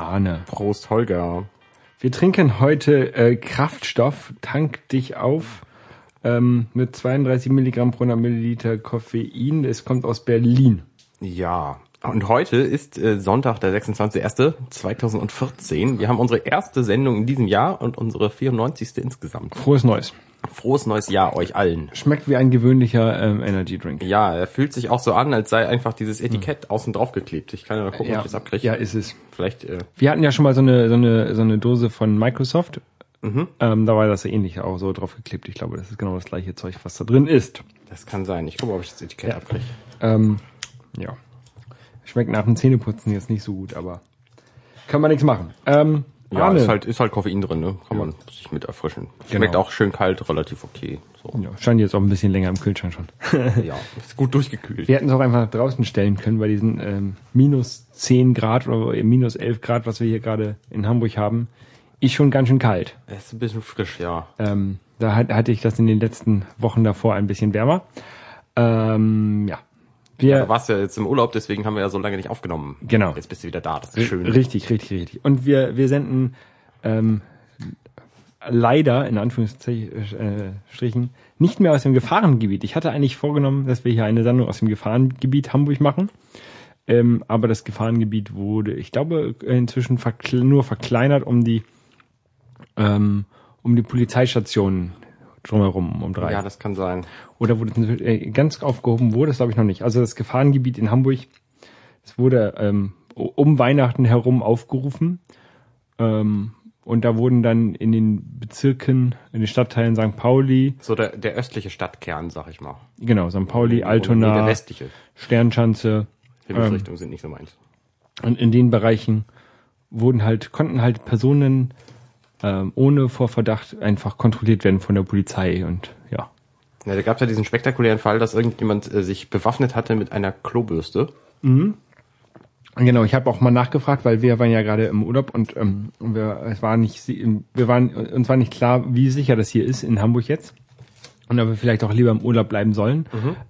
Arne. Prost, Holger. Wir trinken heute äh, Kraftstoff, tank dich auf, ähm, mit 32 Milligramm pro 100 Milliliter Koffein. Es kommt aus Berlin. Ja, und heute ist äh, Sonntag, der 26.01.2014. Wir haben unsere erste Sendung in diesem Jahr und unsere 94. insgesamt. Frohes Neues. Frohes neues Jahr euch allen. Schmeckt wie ein gewöhnlicher ähm, Energy Drink. Ja, er fühlt sich auch so an, als sei einfach dieses Etikett außen drauf geklebt. Ich kann ja mal gucken, Ja, ob ich das abkriege. ja, ist es. Vielleicht, äh, Wir hatten ja schon mal so eine, so eine, so eine Dose von Microsoft. Ähm, da war das ähnlich auch so drauf geklebt. Ich glaube, das ist genau das gleiche Zeug, was da drin ist. das kann sein. Ich gucke, ob ich das Etikett Ja. abkriege. Ähm, ja. Schmeckt nach dem Zähneputzen jetzt nicht so gut, aber kann man nichts machen. Ähm, Ja, Arne. ist halt, ist halt Koffein drin, ne? Kann man sich mit erfrischen. Schmeckt Genau. auch schön kalt, relativ okay. So. ja, stand jetzt auch ein bisschen länger im Kühlschrank schon. Ja, ist gut durchgekühlt. Wir hätten es auch einfach draußen stellen können bei diesen ähm, minus 10 Grad oder minus 11 Grad, was wir hier gerade in Hamburg haben. Ist schon ganz schön kalt. Es ist ein bisschen frisch, ja. Ähm, da hat, hatte ich das in den letzten Wochen davor ein bisschen wärmer. Ähm, ja. Wir, Du warst ja jetzt im Urlaub, deswegen haben wir ja so lange nicht aufgenommen. Genau. Jetzt bist du wieder da, das ist schön. Richtig, richtig, richtig. Und wir, wir senden ähm, leider, in Anführungsstrichen, nicht mehr aus dem Gefahrengebiet. Ich hatte eigentlich vorgenommen, dass wir hier eine Sendung aus dem Gefahrengebiet Hamburg machen. Ähm, aber das Gefahrengebiet wurde, ich glaube, inzwischen verkle nur verkleinert um die ähm, um die Polizeistationen drumherum, um drei. Ja, das kann sein. Oder wurde äh, ganz aufgehoben wurde es, glaube ich, noch nicht. Also das Gefahrengebiet in Hamburg, es wurde ähm, um Weihnachten herum aufgerufen. Ähm, und da wurden dann in den Bezirken, in den Stadtteilen St. Pauli, So der, der östliche Stadtkern, sag ich mal. genau, St. Pauli, Nee, der Altona, westliche. Sternschanze, Himmelsrichtungen sind nicht so meins. und in den Bereichen wurden halt, konnten halt Personen ähm, ohne Vorverdacht einfach kontrolliert werden von der Polizei und ja. Ja, da gab es ja diesen spektakulären Fall, dass irgendjemand äh, sich bewaffnet hatte mit einer Klobürste. Genau, ich habe auch mal nachgefragt, weil wir waren ja gerade im Urlaub und ähm, wir, es war nicht, wir waren, uns war nicht klar, wie sicher das hier ist in Hamburg jetzt und ob wir vielleicht auch lieber im Urlaub bleiben sollen.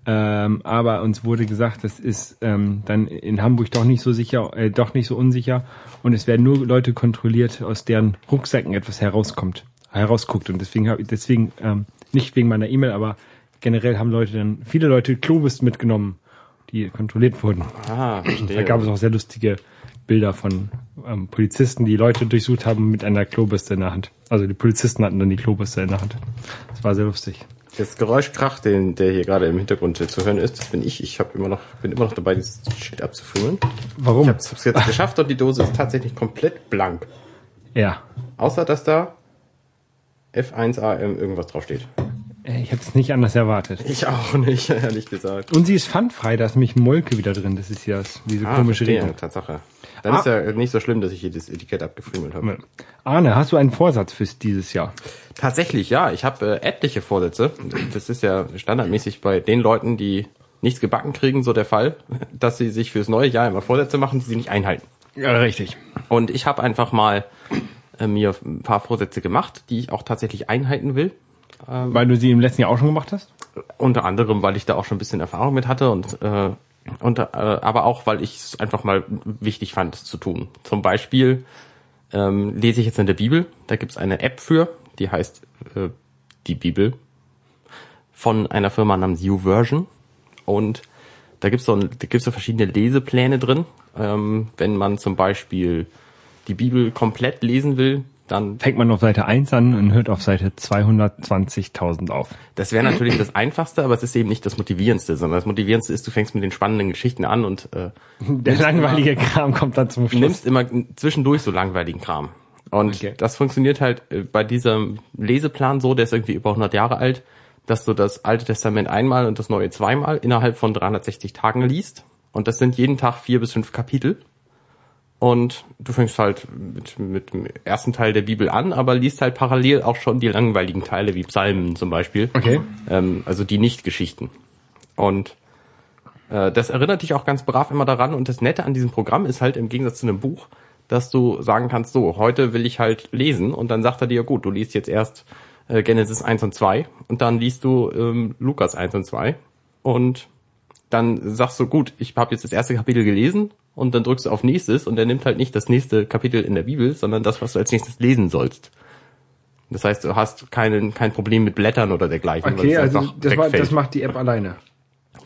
Ähm, aber uns wurde gesagt, das ist ähm, dann in Hamburg doch nicht so sicher, äh, doch nicht so unsicher und es werden nur Leute kontrolliert, aus deren Rucksäcken etwas herauskommt, herausguckt und deswegen habe deswegen ähm, nicht wegen meiner E-Mail, aber generell haben Leute dann viele Leute Klobürsten mitgenommen, die kontrolliert wurden. Ah, Da verstehe. gab es auch sehr lustige Bilder von ähm, Polizisten, die Leute durchsucht haben mit einer Klobürste in der Hand. Also die Polizisten hatten dann die Klobürste in der Hand. Das war sehr lustig. Das Geräuschkrach, den, der hier gerade im Hintergrund zu hören ist, das bin ich. Ich hab immer noch, bin immer noch dabei, dieses Shit abzufüllen. Warum? Ich hab's, hab's jetzt geschafft und die Dose ist tatsächlich komplett blank. Ja. Außer, dass da F1AM irgendwas draufsteht. Äh, Ich habe es nicht anders erwartet. Ich auch nicht, ehrlich gesagt. Und sie ist pfandfrei, da ist nämlich Molke wieder drin. Das ist ja das, diese komische verstehe, Regelung. Tatsache. Dann Ah. ist ja nicht so schlimm, dass ich hier das Etikett abgefriemelt habe. Arne, hast du einen Vorsatz fürs dieses Jahr? Tatsächlich, ja. Ich habe äh, etliche Vorsätze. Das ist ja standardmäßig bei den Leuten, die nichts gebacken kriegen, so der Fall, dass sie sich fürs neue Jahr immer Vorsätze machen, die sie nicht einhalten. Ja, richtig. Und ich habe einfach mal äh, mir ein paar Vorsätze gemacht, die ich auch tatsächlich einhalten will. Weil du sie im letzten Jahr auch schon gemacht hast? Unter anderem, weil ich da auch schon ein bisschen Erfahrung mit hatte und, äh, und äh, aber auch, weil ich es einfach mal wichtig fand, es zu tun. Zum Beispiel ähm, lese ich jetzt in der Bibel, da gibt's eine App für, die heißt äh, die Bibel von einer Firma namens YouVersion und da gibt's so, da gibt's so verschiedene Lesepläne drin. Ähm, wenn man zum Beispiel die Bibel komplett lesen will, dann Fängt man auf Seite 1 an und hört auf Seite 220.000 auf. Das wäre natürlich das Einfachste, aber es ist eben nicht das Motivierendste, sondern das Motivierendste ist, du fängst mit den spannenden Geschichten an und äh, Der langweilige Kram kommt dann zum Schluss. nimmst immer zwischendurch so langweiligen Kram. Und Okay. das funktioniert halt äh, bei diesem Leseplan so, der ist irgendwie über 100 Jahre alt, dass du das Alte Testament einmal und das Neue zweimal innerhalb von 360 Tagen liest. Und das sind jeden Tag vier bis fünf Kapitel. Und du fängst halt mit, mit dem ersten Teil der Bibel an, aber liest halt parallel auch schon die langweiligen Teile, wie Psalmen zum Beispiel. Okay. Ähm, also die Nicht-Geschichten. Und äh, das erinnert dich auch ganz brav immer daran. Und das Nette an diesem Programm ist halt im Gegensatz zu einem Buch, dass du sagen kannst, so, heute will ich halt lesen. Und dann sagt er dir, gut, du liest jetzt erst äh, Genesis 1 und 2 und dann liest du ähm, Lukas 1 und 2. Und dann sagst du, gut, ich habe jetzt das erste Kapitel gelesen und dann drückst du auf nächstes und er nimmt halt nicht das nächste Kapitel in der Bibel, sondern das, was du als nächstes lesen sollst. Das heißt, du hast keinen, kein Problem mit Blättern oder dergleichen. Okay, also das, war, das macht die App alleine.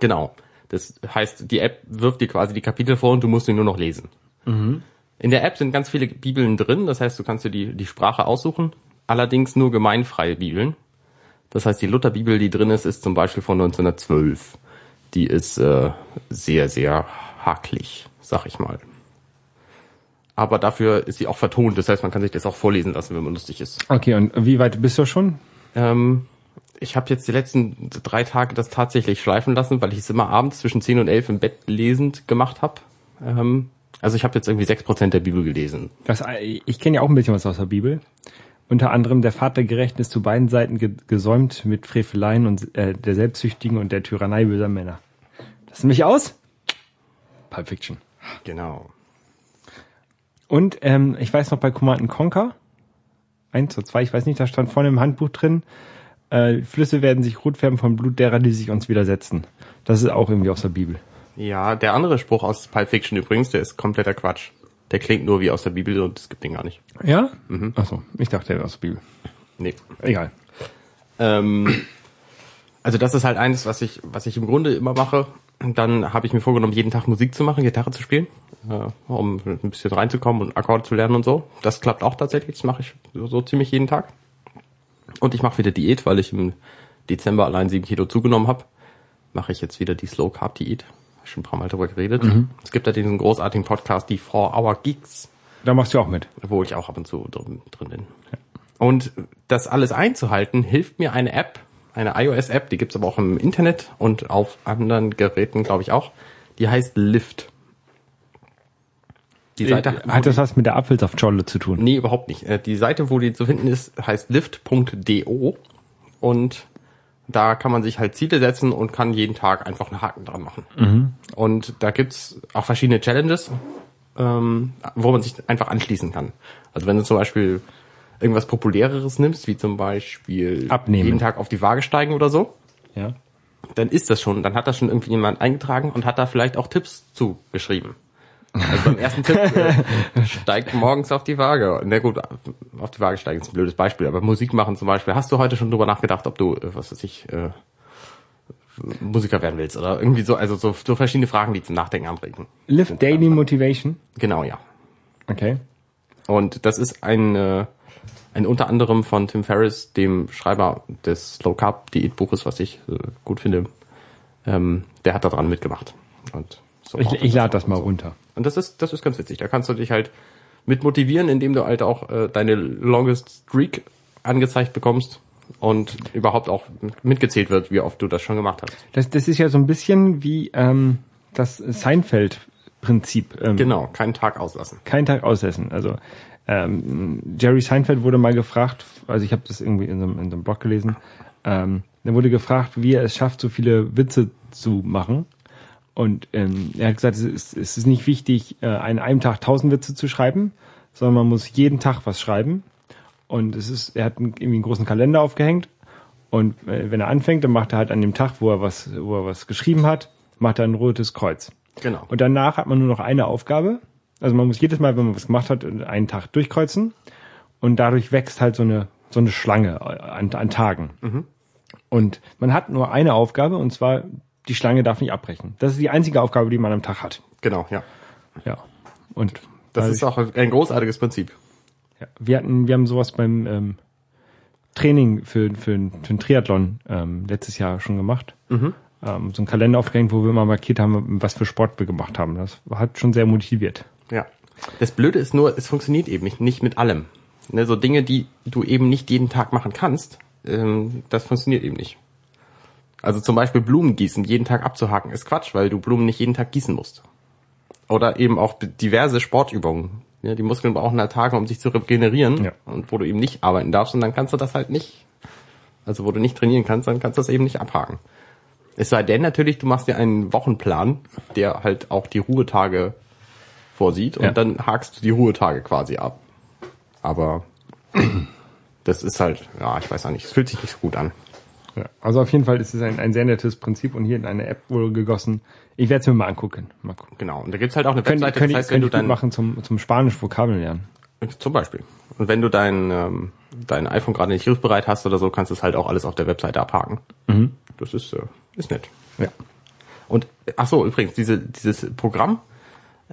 Genau. Das heißt, die App wirft dir quasi die Kapitel vor und du musst sie nur noch lesen. In der App sind ganz viele Bibeln drin, das heißt, du kannst dir die, die Sprache aussuchen, allerdings nur gemeinfreie Bibeln. Das heißt, die Lutherbibel, die drin ist, ist zum Beispiel von 1912. Die ist äh, sehr, sehr hakelig, sag ich mal. Aber dafür ist sie auch vertont, das heißt, man kann sich das auch vorlesen lassen, wenn man lustig ist. Okay, und wie weit bist du schon? Ähm, ich habe jetzt die letzten drei Tage das tatsächlich schleifen lassen, weil ich es immer abends zwischen 10 und 11 im Bett lesend gemacht habe. Ähm, also ich habe jetzt irgendwie 6% der Bibel gelesen. Das, ich kenne ja auch ein bisschen was aus der Bibel. Unter anderem der Vater gerecht ist zu beiden Seiten ge gesäumt mit Freveleien und äh, der Selbstsüchtigen und der Tyrannei böser Männer. Lass mich aus? Pulp Fiction. Genau. Und ähm, ich weiß noch bei Command Conquer, eins oder zwei, ich weiß nicht, da stand vorne im Handbuch drin, äh, Flüsse werden sich rot färben vom Blut derer, die sich uns widersetzen. Das ist auch irgendwie aus der Bibel. Ja, der andere Spruch aus Pulp Fiction übrigens, der ist kompletter Quatsch. Der klingt nur wie aus der Bibel und es gibt den gar nicht. Ja? Mhm. Achso, ich dachte, der wäre aus der Bibel. Nee. Egal. Ähm, also das ist halt eines, was ich, was ich im Grunde immer mache. Und dann habe ich mir vorgenommen, jeden Tag Musik zu machen, Gitarre zu spielen, äh, um ein bisschen reinzukommen und Akkorde zu lernen und so. Das klappt auch tatsächlich. Das mache ich so, ziemlich jeden Tag. Und ich mache wieder Diät, weil ich im Dezember allein sieben Kilo zugenommen habe. Mache ich jetzt wieder die Slow Carb Diät. Hab schon ein paar Mal drüber geredet. Es gibt ja diesen großartigen Podcast, die 4-Hour Geeks Da machst du auch mit. wo ich auch ab und zu drin, drin bin. Und das alles einzuhalten, hilft mir eine App, eine iOS-App, die gibt's aber auch im Internet und auf anderen Geräten, glaube ich, auch. Die heißt Lift. Die Seite Äh, Hat das was mit der Apfelsaftschorle zu tun? Nee, überhaupt nicht. Äh, Die Seite, wo die zu finden ist, heißt lift.do und da kann man sich halt Ziele setzen und kann jeden Tag einfach einen Haken dran machen. Und da gibt's auch verschiedene Challenges, ähm, wo man sich einfach anschließen kann. Also wenn du zum Beispiel irgendwas Populäreres nimmst, wie zum Beispiel Abnehmen. jeden Tag auf die Waage steigen oder so, Ja. dann ist das schon, dann hat das schon irgendwie jemand eingetragen und hat da vielleicht auch Tipps zugeschrieben. Also beim ersten Tipp, äh, steigt morgens auf die Waage. Na gut, auf die Waage steigen ist ein blödes Beispiel, aber Musik machen zum Beispiel. Hast du heute schon drüber nachgedacht, ob du, äh, was weiß ich, äh, Musiker werden willst oder irgendwie so, also so, so verschiedene Fragen, die zum Nachdenken anregen. Live Daily Motivation. Genau, ja. Okay. Und das ist ein, äh, ein unter anderem von Tim Ferriss, dem Schreiber des Low Carb Diätbuches, was ich äh, gut finde. Ähm, der hat da dran mitgemacht. Und so Ich, ich lade das mal so. runter. Und das ist, das ist ganz witzig. Da kannst du dich halt mit motivieren, indem du halt auch äh, deine Longest Streak angezeigt bekommst und überhaupt auch mitgezählt wird, wie oft du das schon gemacht hast. Das, das ist ja so ein bisschen wie ähm, das Seinfeld-Prinzip. Ähm, Genau, keinen Tag auslassen. Keinen Tag ausessen. Also ähm, Jerry Seinfeld wurde mal gefragt, also ich habe das irgendwie in so, einem- in so einem Blog gelesen, ähm, der wurde gefragt, wie er es schafft, so viele Witze zu machen. Und ähm, er hat gesagt, es ist, es ist nicht wichtig, äh, an einem Tag tausend Witze zu schreiben, sondern man muss jeden Tag was schreiben. Und es ist, er hat einen, irgendwie einen großen Kalender aufgehängt. Und äh, wenn er anfängt, dann macht er halt an dem Tag, wo er was, wo er was geschrieben hat, macht er ein rotes Kreuz. Genau. Und danach hat man nur noch eine Aufgabe. Also man muss jedes Mal, wenn man was gemacht hat, einen Tag durchkreuzen. Und dadurch wächst halt so eine, so eine Schlange an, an Tagen. Und man hat nur eine Aufgabe, und zwar, die Schlange darf nicht abbrechen. Das ist die einzige Aufgabe, die man am Tag hat. Genau, ja. Ja. Und Das ist auch ein großartiges Prinzip. ja, wir hatten, wir haben sowas beim ähm, Training für, für, für einen Triathlon ähm, letztes Jahr schon gemacht. Ähm, so einen Kalender aufgehängt, wo wir immer markiert haben, was für Sport wir gemacht haben. Das hat schon sehr motiviert. Ja. Das Blöde ist nur, es funktioniert eben nicht, nicht mit allem. Ne, so Dinge, die du eben nicht jeden Tag machen kannst, ähm, das funktioniert eben nicht. Also zum Beispiel Blumen gießen jeden Tag abzuhaken ist Quatsch, weil du Blumen nicht jeden Tag gießen musst. Oder eben auch diverse Sportübungen. Ja, die Muskeln brauchen halt Tage, um sich zu regenerieren. Ja. Und wo du eben nicht arbeiten darfst, und dann kannst du das halt nicht. Also wo du nicht trainieren kannst, dann kannst du das eben nicht abhaken. Es sei denn natürlich, du machst dir einen Wochenplan, der halt auch die Ruhetage vorsieht und Ja. dann hakst du die Ruhetage quasi ab. Aber das ist halt, ja, ich weiß auch nicht, es fühlt sich nicht so gut an. Ja, also auf jeden Fall ist es ein, ein sehr nettes Prinzip und hier in eine App wohl gegossen. Ich werde es mir mal angucken. Mal gucken. Genau. Und da gibt's halt auch eine Könnt, Webseite, könnt, das heißt, wenn du dein, machen zum, zum Spanisch Vokabeln lernen. zum Beispiel. Und wenn du dein, ähm, dein iPhone gerade nicht griffbereit hast oder so, kannst du es halt auch alles auf der Webseite abhaken. Das ist, äh, ist nett. Ja. Und ach so, übrigens, diese, dieses Programm,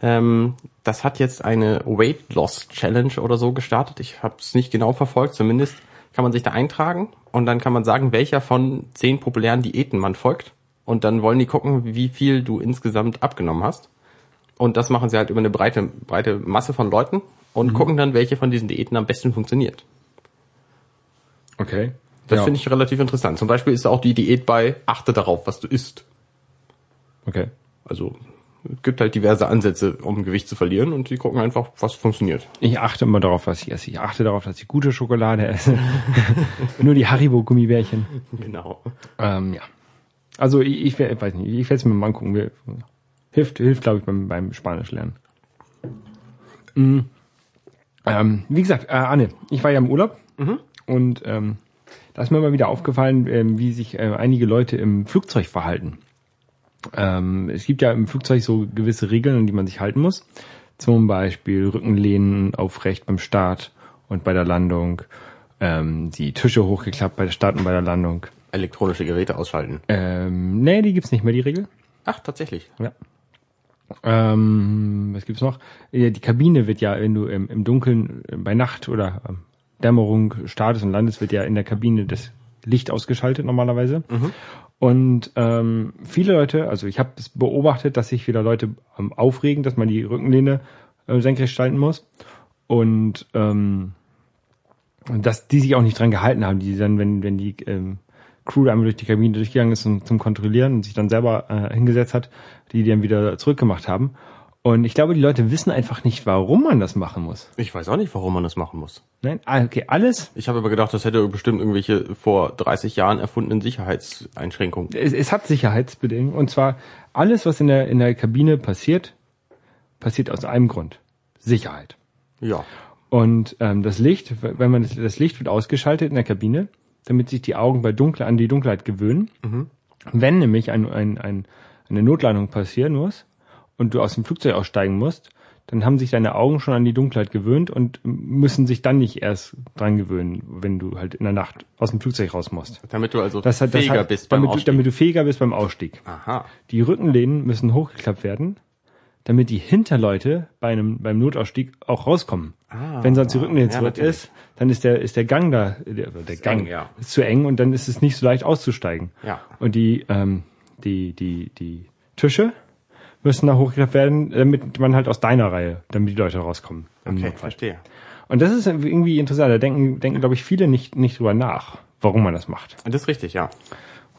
ähm, das hat jetzt eine Weight Loss Challenge oder so gestartet. Ich habe es nicht genau verfolgt, zumindest kann man sich da eintragen und dann kann man sagen, welcher von zehn populären Diäten man folgt. Und dann wollen die gucken, wie viel du insgesamt abgenommen hast. Und das machen sie halt über eine breite, breite Masse von Leuten und gucken dann, welche von diesen Diäten am besten funktioniert. Okay. Das ja. finde ich relativ interessant. Zum Beispiel ist auch die Diät bei achte darauf, was du isst. Okay. Also es gibt halt diverse Ansätze, um Gewicht zu verlieren und die gucken einfach, was funktioniert. Ich achte immer darauf, was ich esse. Ich achte darauf, dass ich gute Schokolade esse. Nur die Haribo-Gummibärchen. Genau. Ähm, ja. Also ich, ich weiß nicht, ich werde es mir mal angucken. Hilft, hilft, glaube ich, beim, beim Spanisch lernen. Mhm. Ähm, wie gesagt, äh, Anne, ich war ja im Urlaub und ähm, da ist mir mal wieder aufgefallen, ähm, wie sich äh, einige Leute im Flugzeug verhalten. Ähm, es gibt ja im Flugzeug so gewisse Regeln, an die man sich halten muss. Zum Beispiel Rückenlehnen aufrecht beim Start und bei der Landung. Ähm, die Tische hochgeklappt bei der Start und bei der Landung. Elektronische Geräte ausschalten. Ähm, nee, die gibt's nicht mehr, die Regel. Ach, tatsächlich. Ja. Ähm, was gibt's noch? Ja, Die Kabine wird ja, wenn du im, im Dunkeln äh, bei Nacht oder ähm, Dämmerung startest und landest, wird ja in der Kabine das Licht ausgeschaltet normalerweise. Und ähm, viele Leute, also ich habe es beobachtet, dass sich wieder Leute ähm, aufregen, dass man die Rückenlehne äh, senkrecht schalten muss. Und ähm, dass die sich auch nicht dran gehalten haben, die dann, wenn, wenn die ähm, Crew einmal durch die Kabine durchgegangen ist zum, zum Kontrollieren und sich dann selber äh, hingesetzt hat, die die dann wieder zurückgemacht haben. Und ich glaube, die Leute wissen einfach nicht, warum man das machen muss. Ich weiß auch nicht, warum man das machen muss. Nein, ah, okay, alles. Ich habe aber gedacht, das hätte bestimmt irgendwelche vor 30 Jahren erfundenen Sicherheitseinschränkungen. Es, es hat Sicherheitsbedingungen. Und zwar alles, was in der, in der Kabine passiert, passiert aus einem Grund. Sicherheit. Ja. Und ähm, das Licht, wenn man das, das Licht wird ausgeschaltet in der Kabine, damit sich die Augen bei Dunkel an die Dunkelheit gewöhnen. Wenn nämlich ein, ein, ein, eine Notlandung passieren muss und du aus dem Flugzeug aussteigen musst, dann haben sich deine Augen schon an die Dunkelheit gewöhnt und müssen sich dann nicht erst dran gewöhnen, wenn du halt in der Nacht aus dem Flugzeug raus musst. Damit du also Das hat, das fähiger hat, bist beim damit, du, Ausstieg. damit du fähiger bist beim Ausstieg. Aha. Die Rückenlehnen müssen hochgeklappt werden, damit die Hinterleute bei einem, beim Notausstieg auch rauskommen. Ah, Wenn sonst die Rückenlehne ja, zurück natürlich. ist, dann ist der, ist der Gang da, der, der Gang eng, ja. ist zu eng und dann ist es nicht so leicht auszusteigen. Ja. Und die, ähm, die, die, die Tische müssen da hochgeklappt werden, damit man halt aus deiner Reihe, damit die Leute rauskommen. Okay, verstehe. Und das ist irgendwie interessant. Da denken, denken glaube ich, viele nicht, nicht drüber nach, warum man das macht. Das ist richtig, ja.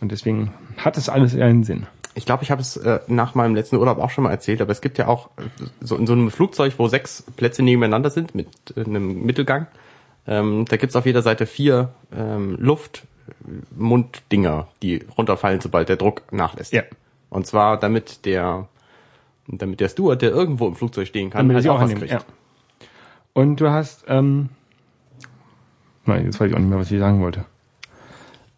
Und deswegen hat es alles einen Sinn. Ich glaube, ich habe es äh, nach meinem letzten Urlaub auch schon mal erzählt, aber es gibt ja auch äh, so in so einem Flugzeug, wo sechs Plätze nebeneinander sind mit äh, einem Mittelgang. Ähm, da gibt's auf jeder Seite vier ähm, Luftmunddinger, die runterfallen, sobald der Druck nachlässt. Ja. Und zwar damit der damit der Steward, der irgendwo im Flugzeug stehen kann, Damit halt auch auch was annimmt, kriegt. ja. Und du hast, ähm, nein, jetzt weiß ich auch nicht mehr, was ich sagen wollte.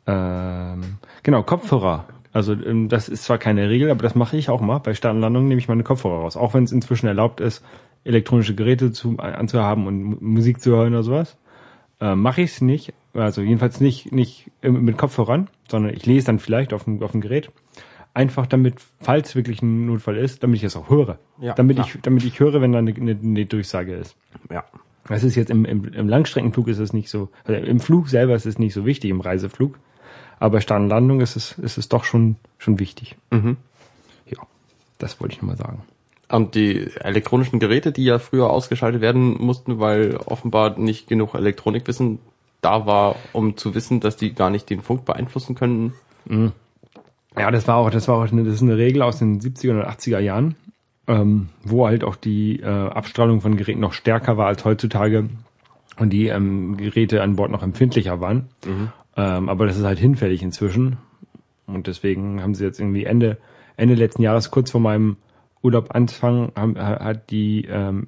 Ähm, genau, Kopfhörer. Also ähm, das ist zwar keine Regel, aber das mache ich auch mal. Bei Start und Landung nehme ich meine Kopfhörer raus. Auch wenn es inzwischen erlaubt ist, elektronische Geräte zu, anzuhaben und Mu- Musik zu hören oder sowas. Äh, mache ich es nicht. Also jedenfalls nicht, nicht äh, mit Kopfhörern, sondern ich lese dann vielleicht auf dem, auf dem Gerät. Einfach damit, falls wirklich ein Notfall ist, damit ich es auch höre. Ja, damit klar. ich, damit ich höre, wenn da eine, eine, eine Durchsage ist. Ja. Das ist jetzt im, im, im Langstreckenflug ist es nicht so, also im Flug selber ist es nicht so wichtig, im Reiseflug. Aber Start und Landung ist es, ist es doch schon, schon wichtig. Mhm. Ja, das wollte ich nur mal sagen. Und die elektronischen Geräte, die ja früher ausgeschaltet werden mussten, weil offenbar nicht genug Elektronikwissen da war, um zu wissen, dass die gar nicht den Funk beeinflussen können. Ja, das war auch, das war auch eine, das ist eine Regel aus den 70er und 80er Jahren, ähm, wo halt auch die äh, Abstrahlung von Geräten noch stärker war als heutzutage und die ähm, Geräte an Bord noch empfindlicher waren. Ähm, aber das ist halt hinfällig inzwischen. Und deswegen haben sie jetzt irgendwie Ende, Ende letzten Jahres, kurz vor meinem Urlaub anfangen, haben, ha- hat die ähm,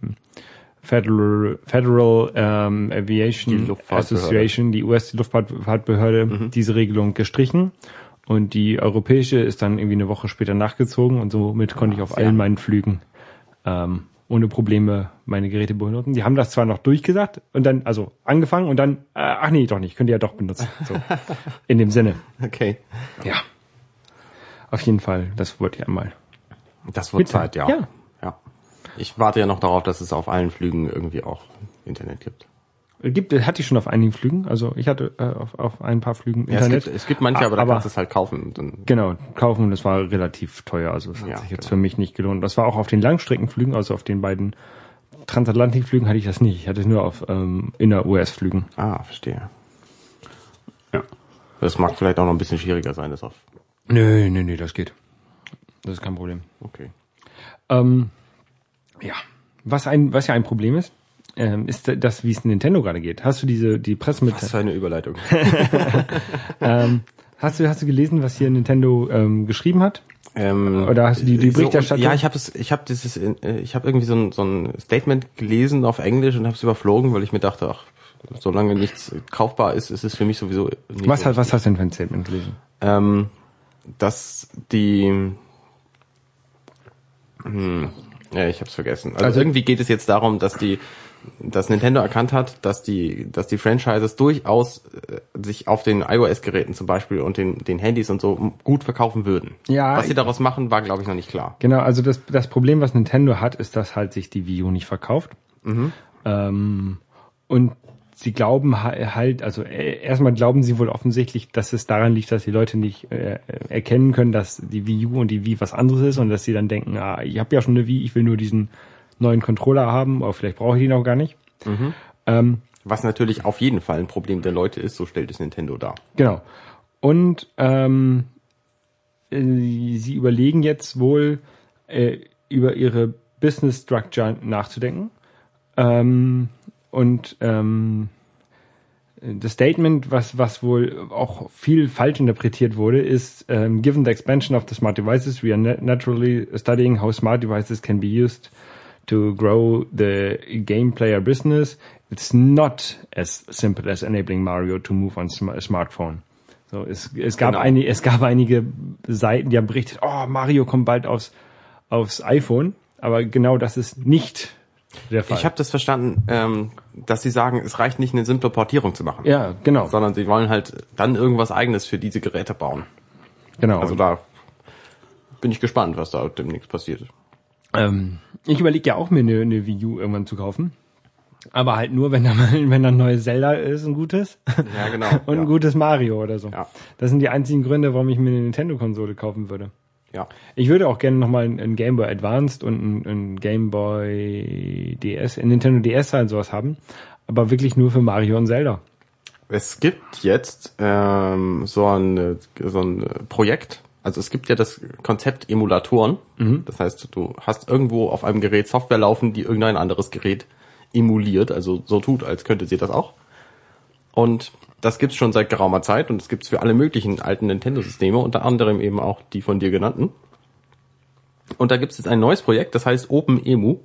Federal, Federal ähm, Die Aviation Luftfahrtbehörde. Association, die US-Luftfahrtbehörde, diese Regelung gestrichen. Und die europäische ist dann irgendwie eine Woche später nachgezogen und somit konnte ich auf sehr. allen meinen Flügen ähm, ohne Probleme meine Geräte benutzen. Die haben das zwar noch durchgesagt und dann, also angefangen und dann, äh, ach nee, doch nicht, könnt ihr ja doch benutzen. So, in dem Sinne. Okay. Ja. Auf jeden Fall, das wollte ich einmal. Das wird Bitte. Zeit, ja. Ja. ja. Ich warte ja noch darauf, dass es auf allen Flügen irgendwie auch Internet gibt. Gibt, hatte ich schon auf einigen Flügen, also ich hatte äh, auf, auf ein paar Flügen Ja, es, Internet. gibt, es gibt manche, aber da aber kannst du es halt kaufen. Und dann, Genau, kaufen, das war relativ teuer, also das hat Ja, sich jetzt genau. für mich nicht gelohnt. Das war auch auf den Langstreckenflügen, also auf den beiden Transatlantikflügen hatte ich das nicht. Ich hatte es nur auf ähm, inner-US-Flügen. ah, verstehe. Ja. Das mag vielleicht auch noch ein bisschen schwieriger sein, das auf. Nö, nö, nö, das geht. Das ist kein Problem. Okay. Ähm, ja, was ein, was ja ein Problem ist, ähm, ist das, wie es Nintendo gerade geht. Hast du diese die Was Pressemitteilung? für eine Überleitung. Ähm, hast du hast du gelesen, was hier Nintendo ähm, geschrieben hat? Ähm, Oder hast du die- die Berichterstattung? So, ja, ich habe es, ich habe dieses, äh, ich habe irgendwie so ein, so ein Statement gelesen auf Englisch und habe es überflogen, weil ich mir dachte, ach, solange nichts kaufbar ist, ist es für mich sowieso nicht Was, so hast- was hast du denn für ein Statement gelesen? ähm, dass die hm, ja, ich hab's vergessen. Also, Also- irgendwie geht es jetzt darum, dass die dass Nintendo erkannt hat, dass die dass die Franchises durchaus äh, sich auf den iOS-Geräten zum Beispiel und den den Handys und so gut verkaufen würden. Ja, Was sie daraus machen, war glaube ich noch nicht klar. Genau, also das, das Problem, was Nintendo hat, ist, dass halt sich die Wii U nicht verkauft. Mhm. Ähm, und sie glauben ha- halt, also äh, erstmal glauben sie wohl offensichtlich, dass es daran liegt, dass die Leute nicht äh, erkennen können, dass die Wii U und die Wii was anderes ist und dass sie dann denken, ah, ich habe ja schon eine Wii, ich will nur diesen neuen Controller haben, aber vielleicht brauche ich ihn auch gar nicht. Mhm. Ähm, Was natürlich auf jeden Fall ein Problem der Leute ist, so stellt es Nintendo dar. Genau. Und ähm, äh, sie überlegen jetzt wohl äh, über ihre Business Structure nachzudenken. Ähm, und ähm, das Statement, was, was wohl auch viel falsch interpretiert wurde, ist, ähm, given the expansion of the smart devices, we are na- naturally studying how smart devices can be used to grow the game player business. It's not as simple as enabling Mario to move on sm a smartphone. So, es, es gab Genau. einige, es gab einige Seiten, die haben berichtet, oh, Mario kommt bald aufs, aufs iPhone. Aber genau das ist nicht der Fall. Ich habe das verstanden, ähm, dass sie sagen, es reicht nicht, eine simple Portierung zu machen, ja, genau, sondern sie wollen halt dann irgendwas eigenes für diese Geräte bauen. genau. Also da bin ich gespannt, was da demnächst passiert. Ähm, ich überlege ja auch mir eine, eine Wii U irgendwann zu kaufen. Aber halt nur, wenn da mal, wenn da ein neues Zelda ist, ein gutes. Ja, genau. Und ja. ein gutes Mario oder so. Ja. Das sind die einzigen Gründe, warum ich mir eine Nintendo-Konsole kaufen würde. ja. Ich würde auch gerne nochmal ein Game Boy Advanced und ein, Game Boy DS, ein Nintendo DS halt sowas haben. Aber wirklich nur für Mario und Zelda. Es gibt jetzt ähm, so, ein, so ein Projekt, also es gibt ja das Konzept Emulatoren. Das heißt, du hast irgendwo auf einem Gerät Software laufen, die irgendein anderes Gerät emuliert, also so tut, als könnte sie das auch. Und das gibt's schon seit geraumer Zeit und es gibt's für alle möglichen alten Nintendo-Systeme, unter anderem eben auch die von dir genannten. Und da gibt's jetzt ein neues Projekt, das heißt OpenEmu.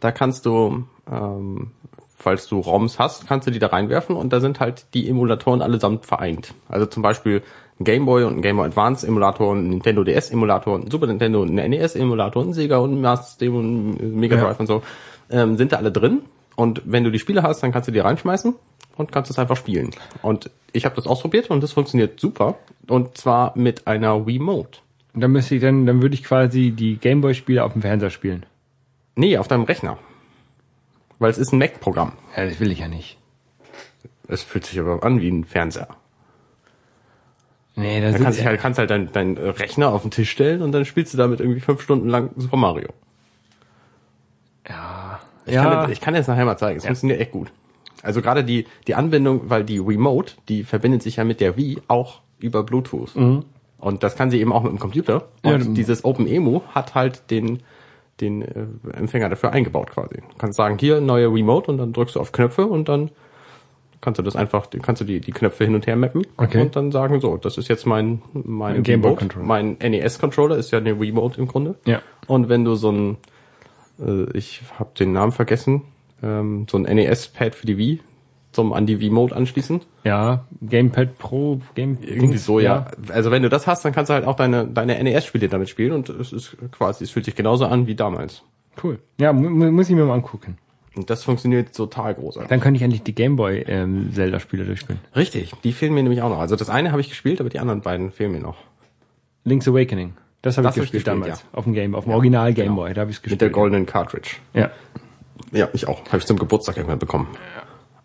Da kannst du, ähm, falls du ROMs hast, kannst du die da reinwerfen und da sind halt die Emulatoren allesamt vereint. Also zum Beispiel ein Game Boy und ein Game Boy Advance Emulator, ein Nintendo DS Emulator, ein Super Nintendo und ein NES Emulator, ein Sega und ein Master System und Mega Drive Ja. und so, ähm, sind da alle drin. Und wenn du die Spiele hast, dann kannst du die reinschmeißen und kannst es einfach spielen. Und ich habe das ausprobiert und das funktioniert super. Und zwar mit einer Wiimote. Und dann müsste ich dann, dann würde ich quasi die Game Boy Spiele auf dem Fernseher spielen. Nee, auf deinem Rechner. Weil es ist ein Mac-Programm. Ja, das will ich ja nicht. Es fühlt sich aber an wie ein Fernseher. Nee, das Da kannst du halt, kannst halt deinen dein Rechner auf den Tisch stellen und dann spielst du damit irgendwie fünf Stunden lang Super Mario. ja. Ich, ja. kann, dir- ich kann dir das nachher mal zeigen. Es funktioniert echt gut. Also gerade die, die Anbindung, weil die Remote, die verbindet sich ja mit der Wii auch über Bluetooth. Und das kann sie eben auch mit dem Computer. Mhm. Ja, Und dann- dieses OpenEMU hat halt den, den äh, Empfänger dafür eingebaut quasi. Du kannst sagen, hier neue Remote und dann drückst du auf Knöpfe und dann kannst du das einfach, kannst du die, die Knöpfe hin und her mappen Okay. und dann sagen, so, das ist jetzt mein, mein Ein Game Boy. Controller. Mein NES-Controller ist ja eine Remote im Grunde. Ja. Und wenn du so ein, äh, ich habe den Namen vergessen, ähm, so ein NES-Pad für die Wii zum an die Wii-Mode anschließen. Ja, Gamepad Pro, Game Irgendwie so, ja. Also wenn du das hast, dann kannst du halt auch deine, deine NES-Spiele damit spielen und es ist quasi, es fühlt sich genauso an wie damals. Cool. Ja, mu mu- muss ich mir mal angucken. Und das funktioniert total großartig. Dann könnte ich endlich die Gameboy ähm, Zelda-Spiele durchspielen. Richtig, die fehlen mir nämlich auch noch. Also das eine habe ich gespielt, aber die anderen beiden fehlen mir noch. Link's Awakening. Das habe ich Das hab ich gespielt gespielt, damals. ja. Auf dem Game, auf dem Original Gameboy. Da habe ich gespielt. Mit der goldenen Cartridge. Ja. Ja, ich auch. Habe ich zum Geburtstag irgendwann bekommen.